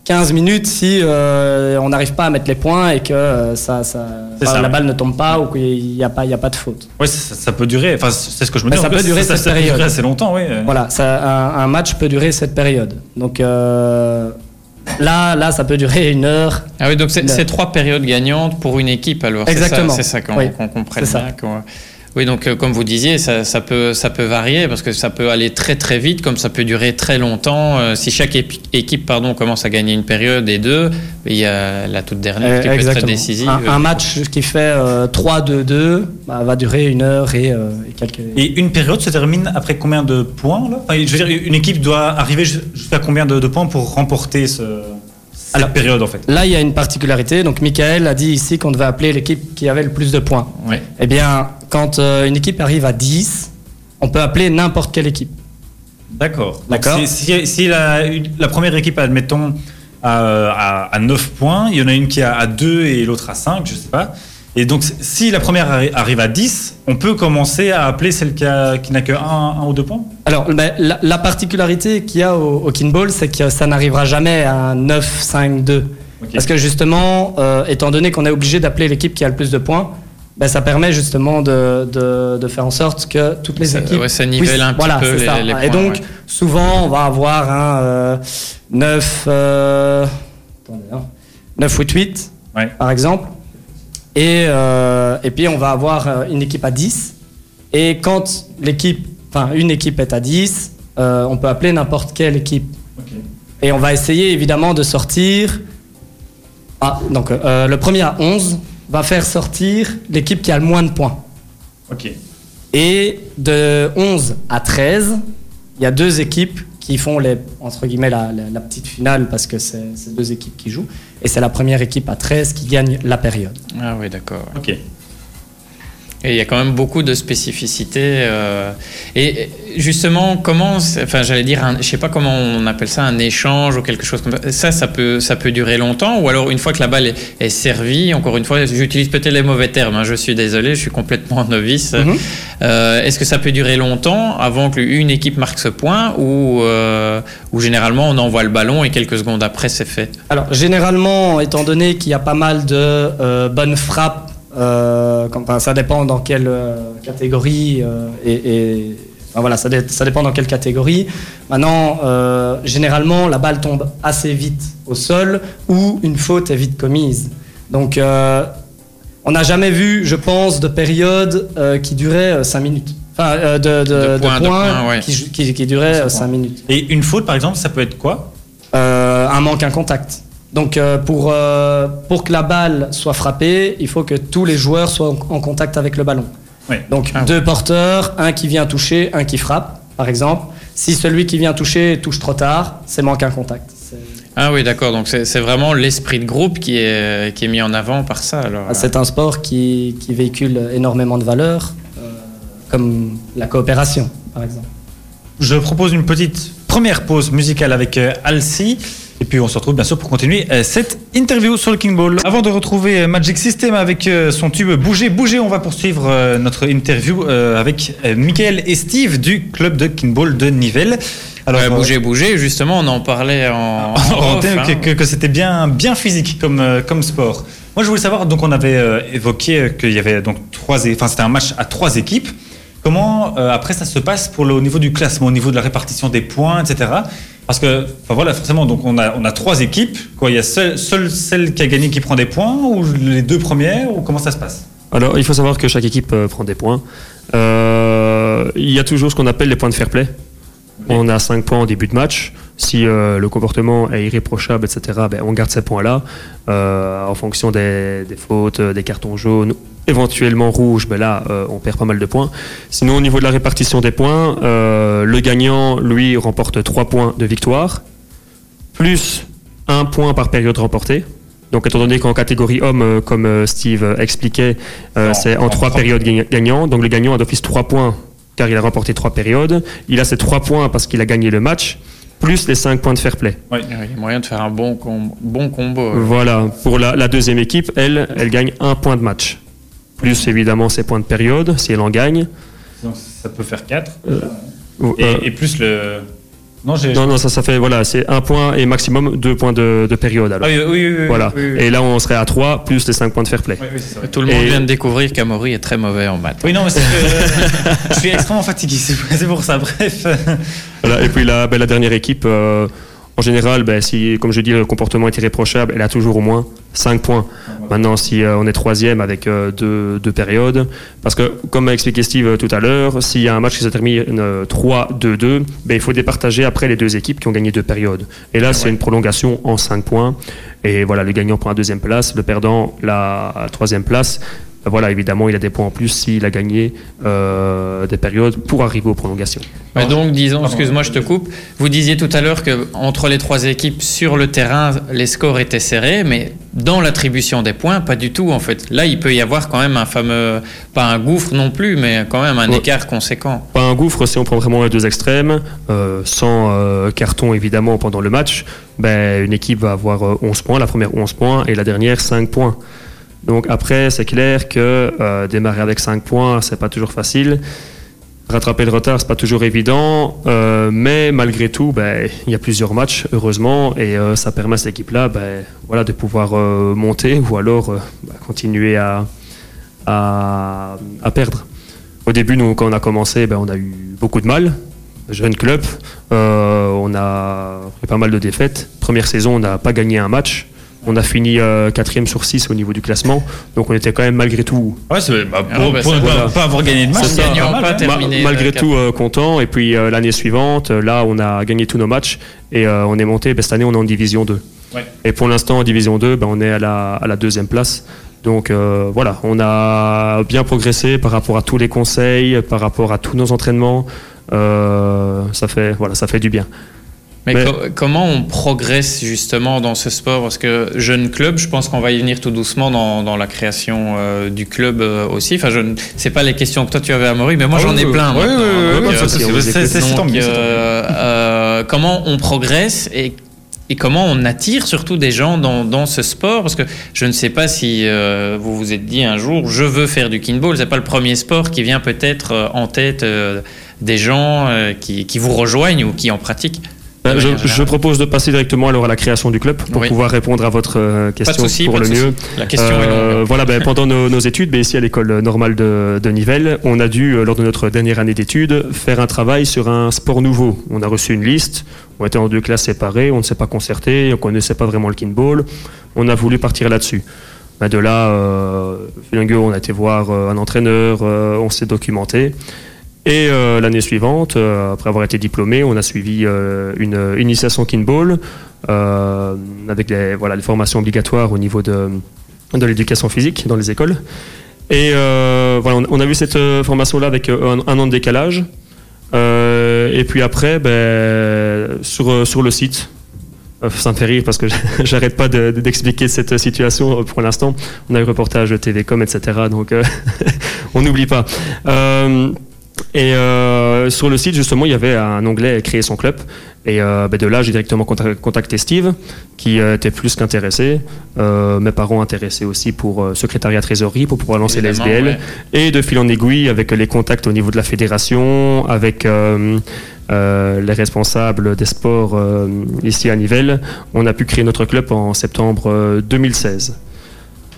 15 minutes si euh, on n'arrive pas à mettre les points et que euh, ça, ça, la balle ne tombe pas ou qu'il n'y a, pas, a pas de faute. Oui, ça, peut durer, enfin, c'est ce que je me dis. ça peut durer cette période. Assez longtemps, oui. Voilà, ça, un, match peut durer cette période. Donc euh, là, là, ça peut durer une heure. Ah oui, donc c'est trois périodes gagnantes pour une équipe alors. Exactement. C'est ça, qu'on comprenne bien. Oui, donc euh, comme vous disiez, ça, peut, ça peut varier parce que ça peut aller très très vite, comme ça peut durer très longtemps. Euh, si chaque équipe pardon, commence à gagner une période et deux, il y a la toute dernière qui peut être très décisive. Un, match qui fait 3-2-2 euh, bah, va durer une heure et, quelques... Et une période se termine après combien de points là? Je veux dire, une équipe doit arriver jusqu'à combien de, points pour remporter ce... Cette période en fait. Là, il y a une particularité. Donc, Michael a dit ici qu'on devait appeler l'équipe qui avait le plus de points. Oui. Eh bien, quand euh, une équipe arrive à 10, on peut appeler n'importe quelle équipe. D'accord. D'accord. Si, si, la, la, première équipe, admettons, a, à 9 points, il y en a une qui a à 2 et l'autre à 5, je sais pas. Et donc, si la première arrive à 10, on peut commencer à appeler celle qui, qui n'a que 1, ou 2 points? Alors, ben, la, particularité qu'il y a au, kinball, c'est que ça n'arrivera jamais à 9, 5, 2. Parce que justement, euh, étant donné qu'on est obligé d'appeler l'équipe qui a le plus de points, ben, ça permet justement de, de, de, faire en sorte que toutes les équipes. Ouais, ça nivelle un petit peu les, les, points, Et donc, souvent, on va avoir un euh, 9, euh, attendez, 9 8 8, par exemple. Et, euh, et puis, on va avoir euh, une équipe à 10. Et quand l'équipe, enfin, une équipe est à 10, euh, on peut appeler n'importe quelle équipe. Et on va essayer évidemment de sortir. Ah, donc, le premier à 11 va faire sortir l'équipe qui a le moins de points. Ok. Et de 11 à 13, il y a deux équipes qui font les, entre guillemets la, la, petite finale parce que c'est deux équipes qui jouent. Et c'est la première équipe à 13 qui gagne la période. Ah oui, d'accord. Ok. Et il y a quand même beaucoup de spécificités. Euh, et justement, comment, enfin, j'allais dire, un, je sais pas comment on appelle ça, un échange ou quelque chose comme ça. Ça, ça peut, ça peut durer longtemps. Ou alors, une fois que la balle est, servie, encore une fois, j'utilise peut-être les mauvais termes. Hein, je suis désolé, je suis complètement novice. Mhm. Euh, est-ce que ça peut durer longtemps avant qu'une équipe marque ce point, ou, euh, ou généralement on envoie le ballon et quelques secondes après c'est fait? Alors, généralement, étant donné qu'il y a pas mal de bonnes frappes euh, ça dépend dans quelle euh, catégorie euh, et, voilà, ça, ça, dépend dans quelle catégorie. Maintenant, euh, généralement, la balle tombe assez vite au sol ou une faute est vite commise. Donc, euh, on n'a jamais vu, je pense, de période euh, qui durait 5 minutes. Enfin, de, de, points, qui, qui, qui, durait 5 minutes. Et une faute, par exemple, ça peut être quoi? Un manque, un contact. Donc pour, pour que la balle soit frappée, il faut que tous les joueurs soient en contact avec le ballon. Donc ah deux porteurs, un qui vient toucher, un qui frappe, par exemple. Si celui qui vient toucher touche trop tard, c'est manque un contact. Ah oui, d'accord. Donc c'est vraiment l'esprit de groupe qui est, qui est mis en avant par ça. Ah, c'est un sport qui, qui, véhicule énormément de valeurs, euh, comme la coopération, par exemple. Je propose une petite première pause musicale avec euh, Alcy. Et puis on se retrouve bien sûr pour continuer euh, cette interview sur le King Ball. Avant de retrouver euh, Magic System avec euh, son tube Bouger, Bouger, on va poursuivre notre interview avec Michael et Steve du club de King Ball de Nivelles. Alors, bouger, bouger, justement, on en parlait en, en, hein. que, c'était bien, bien physique comme, comme sport. Moi, je voulais savoir, donc on avait évoqué qu'il y avait donc trois, enfin c'était un match à trois équipes. Comment après ça se passe pour le, au niveau du classement, au niveau de la répartition des points, etc. Parce que, enfin voilà, forcément, donc on a, on a trois équipes. Quoi, il y a seule seul celle qui a gagné qui prend des points, ou les deux premières, ou comment ça se passe? Alors, il faut savoir que chaque équipe euh, prend des points. Euh, il y a toujours ce qu'on appelle les points de fair play. On a 5 points au début de match. Si euh, le comportement est irréprochable, etc., ben, on garde ces points-là. en fonction des, des, fautes, des cartons jaunes éventuellement rouge, ben là, euh, on perd pas mal de points. Sinon, au niveau de la répartition des points, euh, le gagnant, lui, remporte 3 points de victoire, plus 1 point par période remportée. Donc, étant donné qu'en catégorie homme, euh, comme Steve expliquait, c'est en 3 périodes gagnantes. Donc, le gagnant a d'office 3 points car il a remporté 3 périodes. Il a ces 3 points parce qu'il a gagné le match plus les 5 points de fair play. Oui, il y a moyen de faire un bon, bon combo. Voilà, pour la, la, deuxième équipe, elle, elle gagne un point de match plus évidemment ses points de période, si elle en gagne. Donc ça peut faire 4. Euh, euh, et, plus le. Non, non, ça, ça fait, voilà, c'est un point et maximum deux points de, période. Alors. Ah oui, oui, oui, voilà. Et là, on serait à 3 plus les 5 points de fair play. Tout le monde vient de découvrir qu'Amaury est très mauvais en maths. Oui, non, mais c'est que je suis extrêmement fatigué, c'est pour ça, bref. Voilà, et puis la, ben, la dernière équipe. En général, ben, si, comme je dis, le comportement est irréprochable, elle a toujours au moins 5 points. Maintenant, si euh, on est troisième avec euh, deux, périodes, parce que, comme a expliqué Steve euh, tout à l'heure, s'il y a un match qui se termine 3-2-2, ben, il faut départager après les deux équipes qui ont gagné deux périodes. Et là, c'est une prolongation en 5 points. Et voilà, le gagnant prend la deuxième place, le perdant la troisième place. Ben voilà, évidemment, il a des points en plus s'il a gagné euh, des périodes pour arriver aux prolongations. Mais donc, disons, excuse-moi, je te coupe. Vous disiez tout à l'heure que entre les trois équipes sur le terrain, les scores étaient serrés, mais dans l'attribution des points, pas du tout en fait. Là, il peut y avoir quand même un fameux, pas un gouffre non plus, mais quand même un écart conséquent. Pas un gouffre si on prend vraiment les deux extrêmes, euh, sans euh, carton évidemment pendant le match. Ben, une équipe va avoir 11 points, la première 11 points et la dernière 5 points. Donc après, c'est clair que euh, démarrer avec 5 points, c'est pas toujours facile. Rattraper le retard, c'est pas toujours évident, euh, mais malgré tout, ben, il y a plusieurs matchs, heureusement, et euh, ça permet à cette équipe-là ben, de pouvoir monter ou alors ben, continuer à, perdre. Au début, nous, quand on a commencé, on a eu beaucoup de mal. Jeune club, on a fait pas mal de défaites. Première saison, on n'a pas gagné un match. On a fini 4 euh, quatrième sur 6 au niveau du classement, donc on était quand même malgré tout. Ouais, c'est bah, ah pour, bah, pas, avoir gagné de match, malgré tout euh, content. Et puis euh, l'année suivante, là, on a gagné tous nos matchs et on est monté. Ben, cette année, on est en division 2. Et pour l'instant, en division 2, ben, on est à la, à la deuxième place. Donc voilà, on a bien progressé par rapport à tous les conseils, par rapport à tous nos entraînements. ça fait voilà, ça fait du bien. Mais, comment on progresse justement dans ce sport? Parce que jeune club, je pense qu'on va y venir tout doucement dans, dans la création euh, du club euh, aussi. Enfin, je c'est pas les questions que toi tu avais à Maury, mais moi j'en ai plein. Oui, oui, Comment on progresse et et comment on attire surtout des gens dans, dans, ce sport? Parce que je ne sais pas si euh, vous vous êtes dit un jour, je veux faire du kinball. C'est pas le premier sport qui vient peut-être en tête des gens qui, qui, vous rejoignent ou qui en pratiquent. Bah, je, propose de passer directement alors à la création du club pour pouvoir répondre à votre euh, question pour le mieux. La question est euh, Voilà, ben, pendant nos, études, ben, ici à l'école normale de, de, Nivelles, on a dû, lors de notre dernière année d'études, faire un travail sur un sport nouveau. On a reçu une liste, on était en deux classes séparées, on ne s'est pas concerté, on ne connaissait pas vraiment le kinball. On a voulu partir là-dessus. Ben, de là, euh, on a été voir un entraîneur, on s'est documenté. Et euh, l'année suivante, euh, après avoir été diplômé, on a suivi euh, une initiation kinball avec les, voilà, les formations obligatoires au niveau de, de l'éducation physique dans les écoles. Et voilà, on, a vu cette formation-là avec un, an de décalage. et puis après, ben, sur, sur le site, ça me fait rire parce que j'arrête pas d'expliquer cette situation pour l'instant. On a eu reportage TVcom, etc. Donc on n'oublie pas. Et euh, sur le site, justement, il y avait un onglet Créer son club. Et euh, ben de là, j'ai directement contacté Steve, qui euh, était plus qu'intéressé. mes parents intéressés aussi pour secrétariat trésorerie, pour pouvoir lancer l'SBL. Et de fil en aiguille, avec les contacts au niveau de la fédération, avec les responsables des sports ici à Nivelles, on a pu créer notre club en septembre 2016.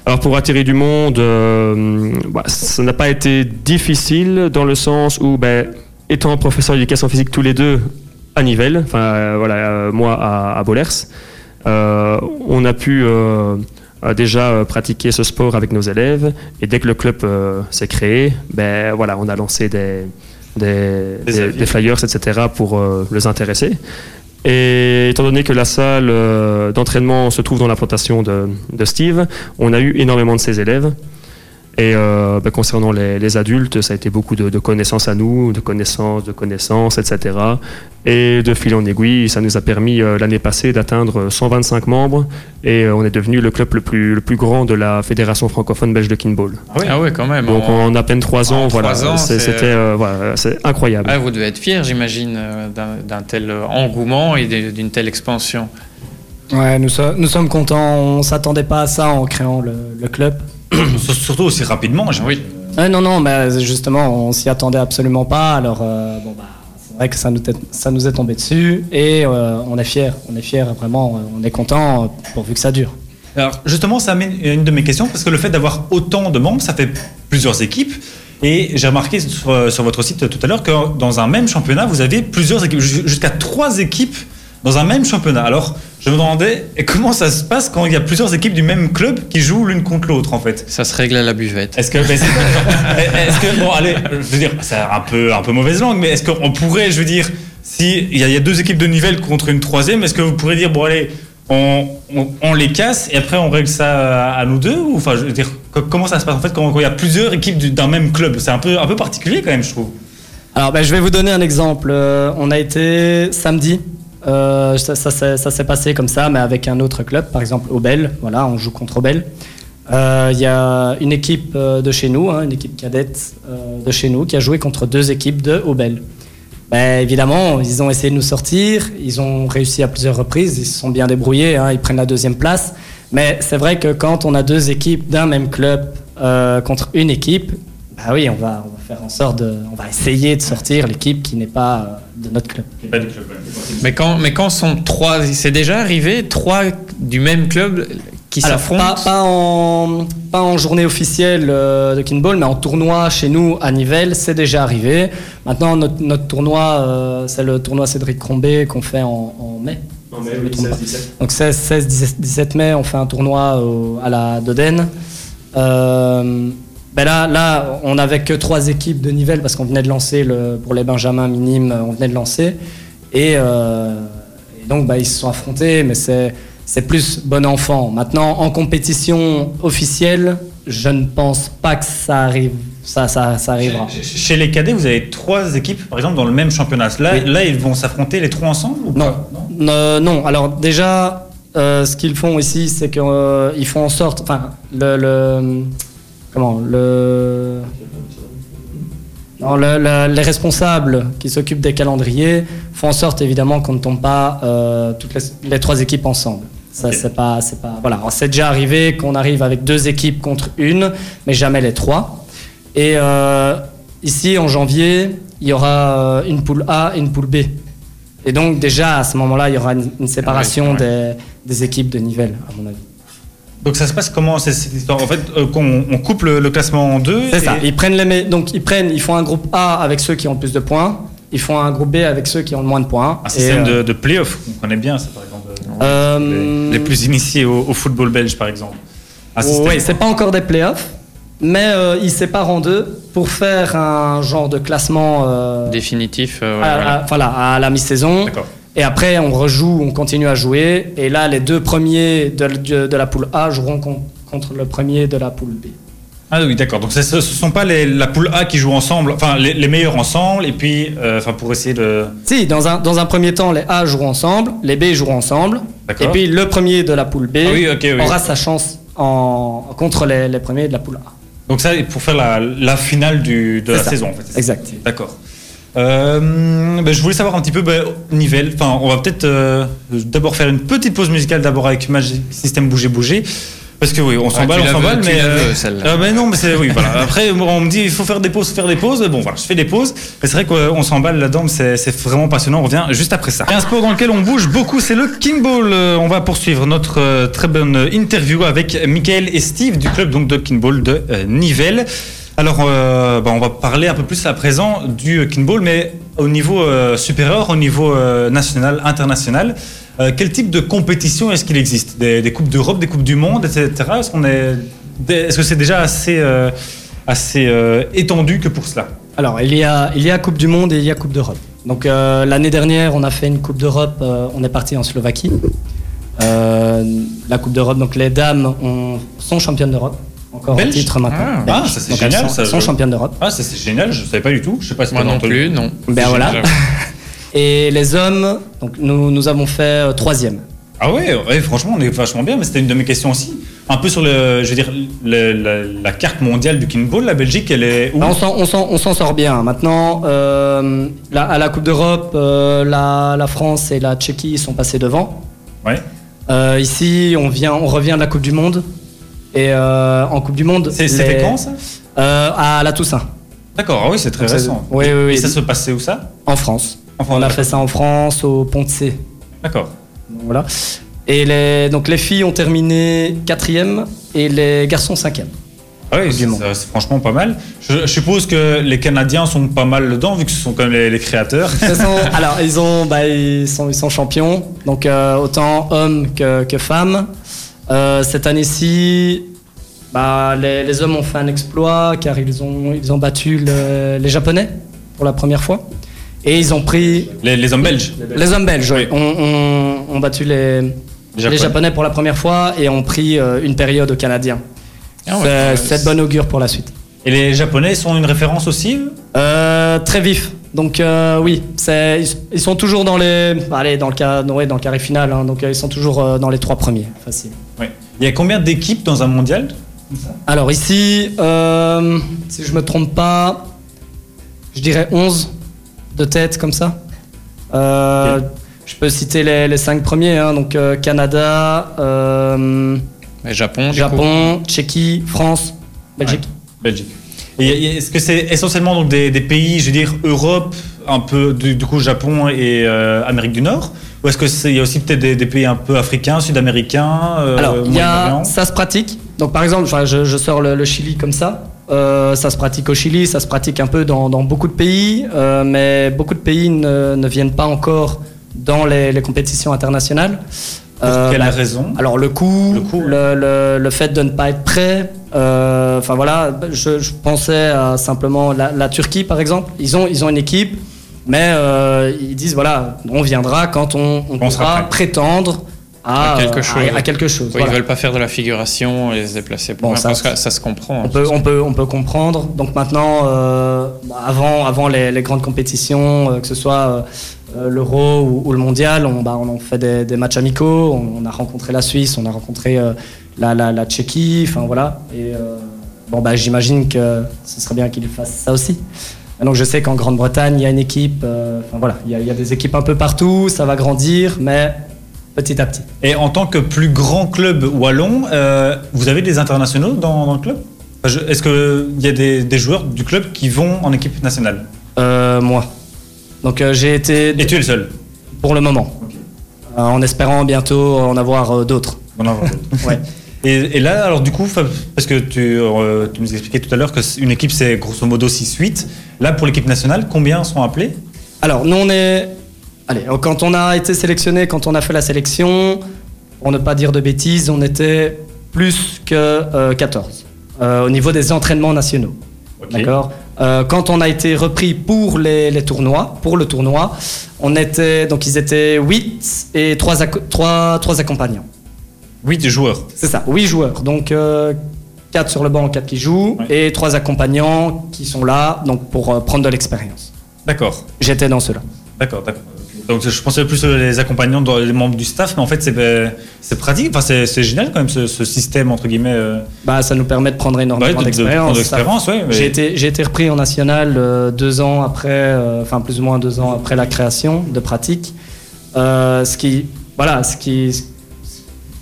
Alors pour attirer du monde, euh, bah, ça n'a pas été difficile dans le sens où, ben, étant professeur d'éducation physique tous les deux à Nivelles, enfin euh, voilà, euh, moi à, à Bollers, on a pu déjà pratiquer ce sport avec nos élèves et dès que le club s'est créé, ben voilà, on a lancé des, des, des flyers, etc. pour les intéresser. Et étant donné que la salle euh, d'entraînement se trouve dans la plantation de, de, Steve, on a eu énormément de ses élèves. Et euh, ben, concernant les, adultes, ça a été beaucoup de, connaissances à nous, de connaissances, de connaissances, etc. Et de fil en aiguille, ça nous a permis euh, l'année passée d'atteindre 125 membres et euh, on est devenu le club le plus, le plus grand de la Fédération francophone belge de kinball. Ah oui, ah quand même. Donc en, à peine trois ans, voilà, c'était voilà, c'est incroyable. Ah, vous devez être fier, j'imagine, d'un tel engouement et d'une telle expansion. Ouais, nous, nous sommes contents. On s'attendait pas à ça en créant le, le club. Surtout aussi rapidement, oui. non, non, mais justement, on s'y attendait absolument pas. Alors, euh, bon, bah, c'est vrai que ça nous, ça nous est tombé dessus et euh, on est fiers. On est fiers, vraiment, on est content pourvu que ça dure. Alors, justement, ça amène une de mes questions parce que le fait d'avoir autant de membres, ça fait plusieurs équipes. Et j'ai remarqué sur, sur, votre site tout à l'heure que dans un même championnat, vous avez plusieurs équipes, jusqu'à trois équipes dans un même championnat. Alors, je me demandais comment ça se passe quand il y a plusieurs équipes du même club qui jouent l'une contre l'autre, en fait? Ça se règle à la buvette. Est-ce que, est, est que, bon, allez, je veux dire, c'est un peu, un peu mauvaise langue, mais est-ce qu'on pourrait, je veux dire, si il y, a deux équipes de Nivelles contre une troisième, est-ce que vous pourrez dire, bon, allez, on, on, les casse et après on règle ça à, nous deux ou enfin je veux dire comment ça se passe en fait quand, il y a plusieurs équipes d'un même club? C'est un peu un peu particulier quand même je trouve alors ben, je vais vous donner un exemple euh, on a été samedi euh, ça, s'est passé comme ça, mais avec un autre club, par exemple Obel. Voilà, on joue contre Obel. Euh, il y a une équipe euh, de chez nous, hein, une équipe cadette de chez nous, qui a joué contre deux équipes de Obel. Ben, évidemment, ils ont essayé de nous sortir, ils ont réussi à plusieurs reprises, ils se sont bien débrouillés, hein, ils prennent la deuxième place. Mais c'est vrai que quand on a deux équipes d'un même club contre une équipe, bah oui, on va faire en sorte de, on va essayer de sortir l'équipe qui n'est pas euh, de notre club. Mais quand, mais quand sont trois, c'est déjà arrivé trois du même club qui s'affrontent. Pas, pas, en, pas en journée officielle euh, de kinball, mais en tournoi chez nous à Nivelles, c'est déjà arrivé. Maintenant, notre, notre tournoi, euh, c'est le tournoi Cédric Crombé qu'on fait en, mai. En mai, 16, 17. Donc 16, 16 17, mai, on fait un tournoi à la Dodène. Ben là, là, on n'avait que trois équipes de Nivelles parce qu'on venait de lancer le, pour les Benjamins minimes, on venait de lancer. Et, euh, donc, ben, ils se sont affrontés, mais c'est, c'est plus bon enfant. Maintenant, en compétition officielle, je ne pense pas que ça arrive. Ça, ça, ça arrivera. Chez les cadets, vous avez trois équipes, par exemple, dans le même championnat. Là, là ils vont s'affronter les trois ensemble non. non. non. Alors déjà, euh, ce qu'ils font ici, c'est qu'ils euh, font en sorte, enfin, le, le comment le les responsables qui s'occupent des calendriers font en sorte évidemment qu'on ne tombe pas euh, toutes les, trois équipes ensemble. Ça, c'est pas, c'est pas, voilà. C'est déjà arrivé qu'on arrive avec deux équipes contre une, mais jamais les trois. Et euh, ici, en janvier, il y aura euh, une poule A et une poule B. Et donc déjà à ce moment-là, il y aura une, séparation Des, des, équipes de Nivelles, à mon avis. Donc ça se passe comment cette histoire En fait, euh, on, coupe le, classement en deux. C'est ça. Ils prennent les, donc ils prennent, ils font un groupe A avec ceux qui ont plus de points. Ils font un groupe B avec ceux qui ont moins de points. Un système de, de play-off. On connaît bien ça, par exemple. Euh, les, plus initiés au, football belge, par exemple. Oui, c'est pas encore des play-offs, mais euh, ils séparent en deux pour faire un genre de classement définitif. À, voilà. à la mi-saison. D'accord. Et après, on rejoue, on continue à jouer. Et là, les deux premiers de, de, la poule A joueront contre le premier de la poule B. Ah oui, d'accord. Donc ce ne sont pas les, la poule A qui joue ensemble, enfin les, meilleurs ensemble, et puis euh, enfin pour essayer de. Si, dans un, dans un premier temps, les A joueront ensemble, les B joueront ensemble, et puis le premier de la poule B ah aura sa chance en, contre les, les, premiers de la poule A. Donc ça, pour faire la, la finale du, de la saison, en fait. Exact. D'accord. Euh, ben, je voulais savoir un petit peu ben, Nivelle. Enfin, on va peut-être euh, d'abord faire une petite pause musicale d'abord avec Magic System Bouger Bouger. Parce que oui, on s'emballe, on s'emballe, mais. Euh, euh, mais non, mais c'est. Oui, voilà. Après, on me dit, il faut faire des pauses, faire des pauses. Bon, voilà, je fais des pauses. Mais c'est vrai qu'on s'emballe là-dedans, c'est vraiment passionnant. On revient juste après ça. un sport dans lequel on bouge beaucoup, c'est le King Ball. On va poursuivre notre très bonne interview avec Michael et Steve du club donc, de King Ball de Nivelles. Alors, euh, bah, on va parler un peu plus à présent du kickball, mais au niveau euh, supérieur, au niveau euh, national, international. quel type de compétition est-ce qu'il existe? Des, coupes d'Europe, des coupes du monde, etc. Est-ce qu'on est, est-ce que c'est déjà assez, assez étendu que pour cela? Alors, il y a, il y a Coupe du Monde et il y a Coupe d'Europe. Donc l'année dernière, on a fait une Coupe d'Europe. on est parti en Slovaquie. la Coupe d'Europe, donc les dames sont championnes d'Europe encore un titre maintenant. Ah, ah ça c'est génial. Elles sont, championnes d'Europe. Ah, ça c'est génial, je ne savais pas du tout. Je sais pas si Moi non plus, non. Ben voilà. Et les hommes, donc nous, nous avons fait euh, troisième. Ah ouais, ouais, franchement, on est vachement bien, mais c'était une de mes questions aussi. Un peu sur le, je veux dire, la, carte mondiale du kickball, la Belgique, elle est où? Ah, On s'en sort bien. Maintenant, euh, à la Coupe d'Europe, euh, la, la, France et la Tchéquie sont passés devant. Ouais. ici, on, vient, on revient de la Coupe du Monde. Et euh, en Coupe du Monde. C'était quand ça? Euh, À la Toussaint. D'accord, ah oui, c'est très récent. Oui, oui, oui. Et ça se passait où ça? En France. On a fait ça en France, au Pont de C. D'accord. Voilà. Et les, donc les filles ont terminé quatrième et les garçons cinquième. Ah oui, c'est franchement pas mal. Je, suppose que les Canadiens sont pas mal dedans, vu que ce sont quand même les, créateurs. alors, ils, ont, bah, ils, sont, ils sont champions, donc euh, autant hommes que, que femmes. Euh, cette année-ci, bah, les, hommes ont fait un exploit car ils ont, ils ont battu les Japonais pour la première fois. Et ils ont pris. Les, hommes belges Les hommes belges, oui. Ont, battu les, les Japonais. pour la première fois et ont pris euh, une période aux Canadiens. Ah c'est de bonne augure pour la suite. Et les Japonais sont une référence aussi euh, Très vif. Donc oui, ils, sont toujours dans les, allez, dans le cas, dans le carré final. Hein. donc ils sont toujours dans les trois premiers, facile. Il y a combien d'équipes dans un mondial? Alors ici, euh, si je me trompe pas, je dirais 11 de tête comme ça. Euh, je peux citer les, les 5 premiers, hein. donc euh, Canada, Japon, Japon Tchéquie, France, Belgique. Belgique. Est-ce que c'est essentiellement donc des, pays, je veux dire, Europe, un peu du, coup Japon et Amérique du Nord? Ou est-ce qu'il y a aussi peut-être des, pays un peu africains, sud-américains euh, Alors, y a, ça se pratique. Donc, par exemple, je, je sors le, Chili comme ça. Euh, ça se pratique au Chili, ça se pratique un peu dans, beaucoup de pays, euh, mais beaucoup de pays ne, ne, viennent pas encore dans les, compétitions internationales. Pour quelle raison? Alors le coût, le, le, fait de ne pas être prêt. Enfin voilà, je, pensais à simplement la, la, Turquie par exemple. Ils ont, ils ont une équipe mais euh, ils disent voilà, on viendra quand on, on, pourra prétendre à, quelque chose. À, quelque chose Ils ne veulent pas faire de la figuration et se déplacer pour bon, ça, parce que ça se comprend. On, hein, peut, on, peut, on peut comprendre. Donc maintenant, euh, avant, avant les, grandes compétitions, euh, que ce soit l'Euro ou, le Mondial, on, bah, on fait des, des, matchs amicaux. On, a rencontré la Suisse, on a rencontré la, la, la, Tchéquie, enfin voilà. Et bon, bah, j'imagine que ce serait bien qu'ils fassent ça aussi. Donc je sais qu'en Grande-Bretagne, il y a une équipe, euh, enfin, voilà, il y, a, des équipes un peu partout, ça va grandir, mais petit à petit. Et en tant que plus grand club wallon, euh, vous avez des internationaux dans, le club? Est-ce qu'il y a des, joueurs du club qui vont en équipe nationale? Euh, Moi. Donc j'ai été. Et tu es le seul? Pour le moment. en espérant bientôt en avoir d'autres. ouais. Et, là, alors du coup, parce que tu, tu nous expliquais tout à l'heure qu'une équipe c'est grosso modo 6-8. Là, pour l'équipe nationale, combien sont appelés? Alors, nous on est. Allez, quand on a été sélectionné, quand on a fait la sélection, pour ne pas dire de bêtises, on était plus que 14 au niveau des entraînements nationaux. D'accord? Euh, quand on a été repris pour les, tournois, pour le tournoi, on était donc ils étaient 8 et 3, 3, accompagnants. 8 joueurs. C'est ça, 8 joueurs. Donc 4 euh, sur le banc, 4 qui jouent et 3 accompagnants qui sont là donc pour euh, prendre de l'expérience. D'accord. J'étais dans cela. D'accord, d'accord. Donc je pensais plus les accompagnants, les membres du staff, mais en fait c'est ben, pratique, enfin, c'est génial quand même ce, système entre guillemets. Euh. Bah, ça nous permet de prendre énormément d'expérience. J'ai été, été, repris en national euh, deux ans après, euh, enfin plus ou moins deux ans après la création de pratique, ce qui, voilà, ce qui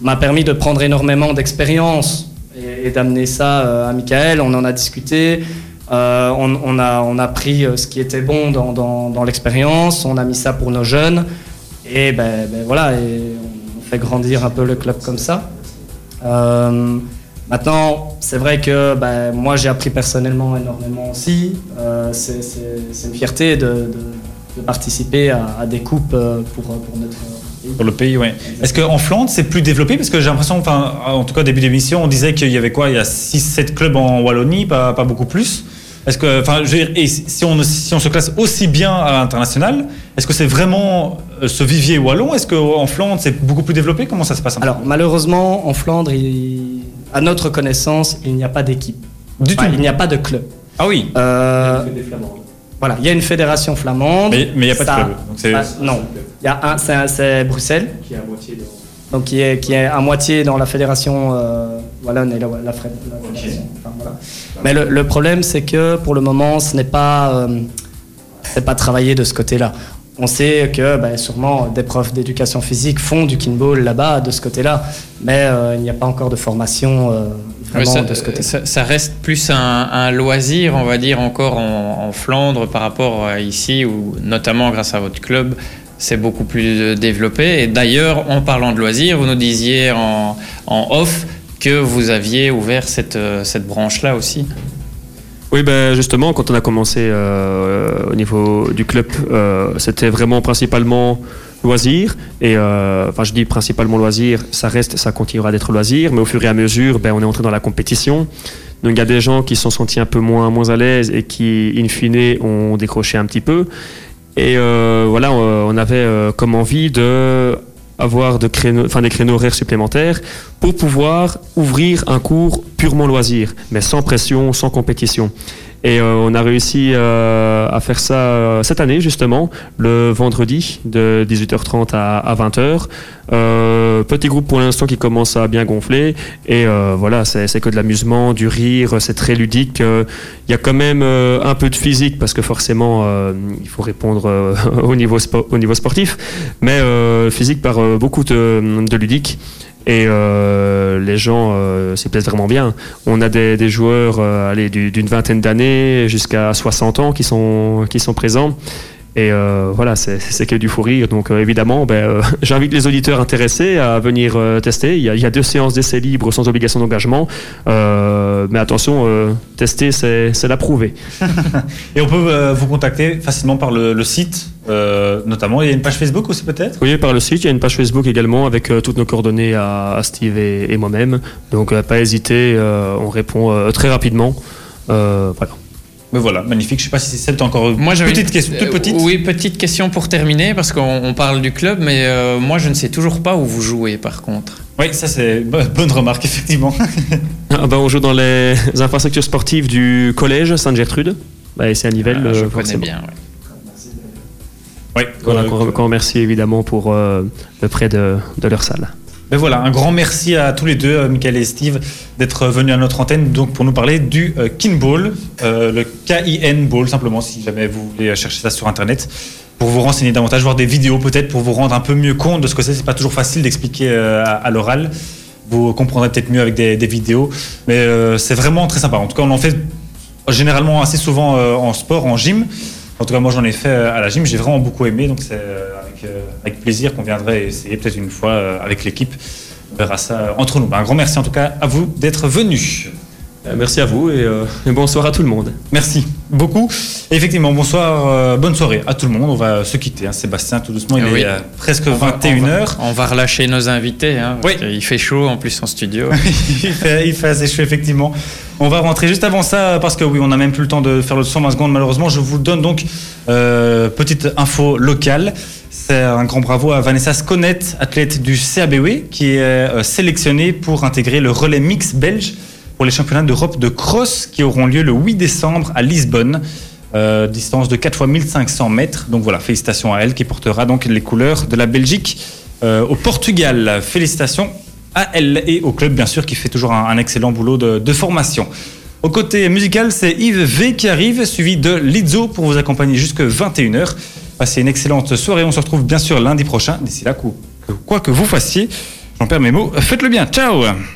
m'a permis de prendre énormément d'expérience et, d'amener ça à Michael. On en a discuté. Euh, on, a, on a pris euh, ce qui était bon dans, dans, l'expérience, on a mis ça pour nos jeunes, et ben, ben voilà, et on fait grandir un peu le club comme ça. Euh, maintenant, c'est vrai que ben, moi j'ai appris personnellement énormément aussi. c'est une fierté de, de, participer à, des coupes pour, pour notre pour le pays, oui. Est-ce qu'en Flandre, c'est plus développé? Parce que j'ai l'impression, enfin, en tout cas, au début d'émission, on disait qu'il y avait quoi? Il y a 6-7 clubs en Wallonie, pas, pas beaucoup plus. Est-ce que, enfin, et si on, si on se classe aussi bien à l'international, est-ce que c'est vraiment euh, ce vivier wallon? Est-ce qu'en Flandre, c'est beaucoup plus développé? Comment ça se passe Alors, malheureusement, en Flandre, à notre connaissance, il n'y a pas d'équipe. Du tout Il n'y a pas de club. Ah oui euh, Voilà, il y a une fédération flamande. Mais il n'y a pas de club. Non, il y a un, c'est Bruxelles. Qui est à moitié dans... Donc, qui est, qui est à moitié dans la fédération euh, wallonne et la, la, fédération. Mais le, problème, c'est que pour le moment, ce n'est pas, euh, pas travaillé de ce côté-là. On sait que bah, sûrement des profs d'éducation physique font du kinball là-bas de ce côté-là, mais euh, il n'y a pas encore de formation euh, vraiment ça, de ce côté. Ça, ça reste plus un, loisir, on va dire, encore en, Flandre par rapport à ici, où notamment grâce à votre club, c'est beaucoup plus développé. Et d'ailleurs, en parlant de loisirs, vous nous disiez en, en off que vous aviez ouvert cette, euh, cette branche-là aussi. Oui, ben justement, quand on a commencé euh, au niveau du club, euh, c'était vraiment principalement loisir. Et enfin, je dis principalement loisir, ça reste, ça continuera d'être loisir, mais au fur et à mesure, ben, on est entré dans la compétition. Donc il y a des gens qui se sont sentis un peu moins, moins à l'aise et qui, in fine, ont décroché un petit peu. Et voilà, on avait comme envie de avoir des créneaux horaires supplémentaires pour pouvoir ouvrir un cours purement loisir, mais sans pression, sans compétition. Et euh, on a réussi euh, à faire ça euh, cette année, justement, le vendredi de 18h30 à, 20h. petit groupe pour l'instant qui commence à bien gonfler. Et voilà, c'est que de l'amusement, du rire, c'est très ludique. Il y a quand même un peu de physique parce que forcément, il faut répondre au, niveau au niveau sportif. Mais physique par beaucoup de, de ludique et euh, les gens euh, s'y plaisent vraiment bien. On a des, des joueurs euh, allez, d'une vingtaine d'années jusqu'à 60 ans qui sont, qui sont présents. Et euh, voilà, c'est que du fou rire. Donc euh, évidemment, ben, euh, j'invite les auditeurs intéressés à venir tester. Il y, a, il y, a, deux séances d'essai libre sans obligation d'engagement. mais attention, tester, c'est l'approuver. Et on peut vous contacter facilement par le, le site notamment. Il y a une page Facebook aussi peut-être? Oui, par le site. Il y a une page Facebook également avec toutes nos coordonnées à, à Steve et, et moi-même. Donc pas hésiter, on répond très rapidement. voilà. Mais voilà, magnifique. Je sais pas si c'est encore Moi, une petite question, toute petite. oui, petite question pour terminer, parce qu'on parle du club, mais euh, moi, je ne sais toujours pas où vous jouez, par contre. Oui, ça c'est bonne remarque, effectivement. ah ben, on joue dans les infrastructures sportives du collège Sainte-Gertrude. Bah, c'est à Nivelles. Ah, je euh, connais bien, oui. Voilà, qu'on remercie évidemment pour euh, le prêt de, de leur salle. Ben voilà, un grand merci à tous les deux, euh, Michael et Steve, d'être venus à notre antenne donc pour nous parler du euh, Kinball, euh, le K-I-N Ball simplement, si jamais vous voulez chercher ça sur Internet, pour vous renseigner davantage, voir des vidéos peut-être pour vous rendre un peu mieux compte de ce que c'est. C'est pas toujours facile d'expliquer à, l'oral. Vous comprendrez peut-être mieux avec des, vidéos, mais c'est vraiment très sympa. En tout cas, on en fait généralement assez souvent en sport, en gym. En tout cas, moi j'en ai fait à la gym, j'ai vraiment beaucoup aimé, donc c'est avec avec plaisir qu'on viendrait essayer peut-être une fois avec l'équipe. On verra ça entre nous. Ben, un grand merci en tout cas à vous d'être venus. Euh, merci à vous euh, et, bonsoir à tout le monde. Merci beaucoup. effectivement, bonsoir, euh, bonne soirée à tout le monde. On va se quitter. Hein. Sébastien, tout doucement, il est presque 21h. On, va relâcher nos invités. Hein, Il fait chaud en plus en studio. il, fait, il fait assez chaud, effectivement. On va rentrer juste avant ça parce que oui, on n'a même plus le temps de faire le 120 secondes malheureusement. Je vous donne donc petite info locale. C'est un grand bravo à Vanessa Sconnet, athlète du CABW, qui est sélectionnée pour intégrer le relais mix belge pour les championnats d'Europe de cross qui auront lieu le 8 décembre à Lisbonne. Euh, distance de 4 fois 1500 mètres. Donc voilà, félicitations à elle qui portera donc les couleurs de la Belgique euh, au Portugal. Félicitations à elle et au club bien sûr qui fait toujours un, excellent boulot de, formation. Au côté musical, c'est Yves V qui arrive, suivi de Lizzo pour vous accompagner jusque 21h. Passez une excellente soirée. On se retrouve bien sûr lundi prochain. D'ici là, quoi que vous fassiez, j'en perds mes mots. Faites le bien. Ciao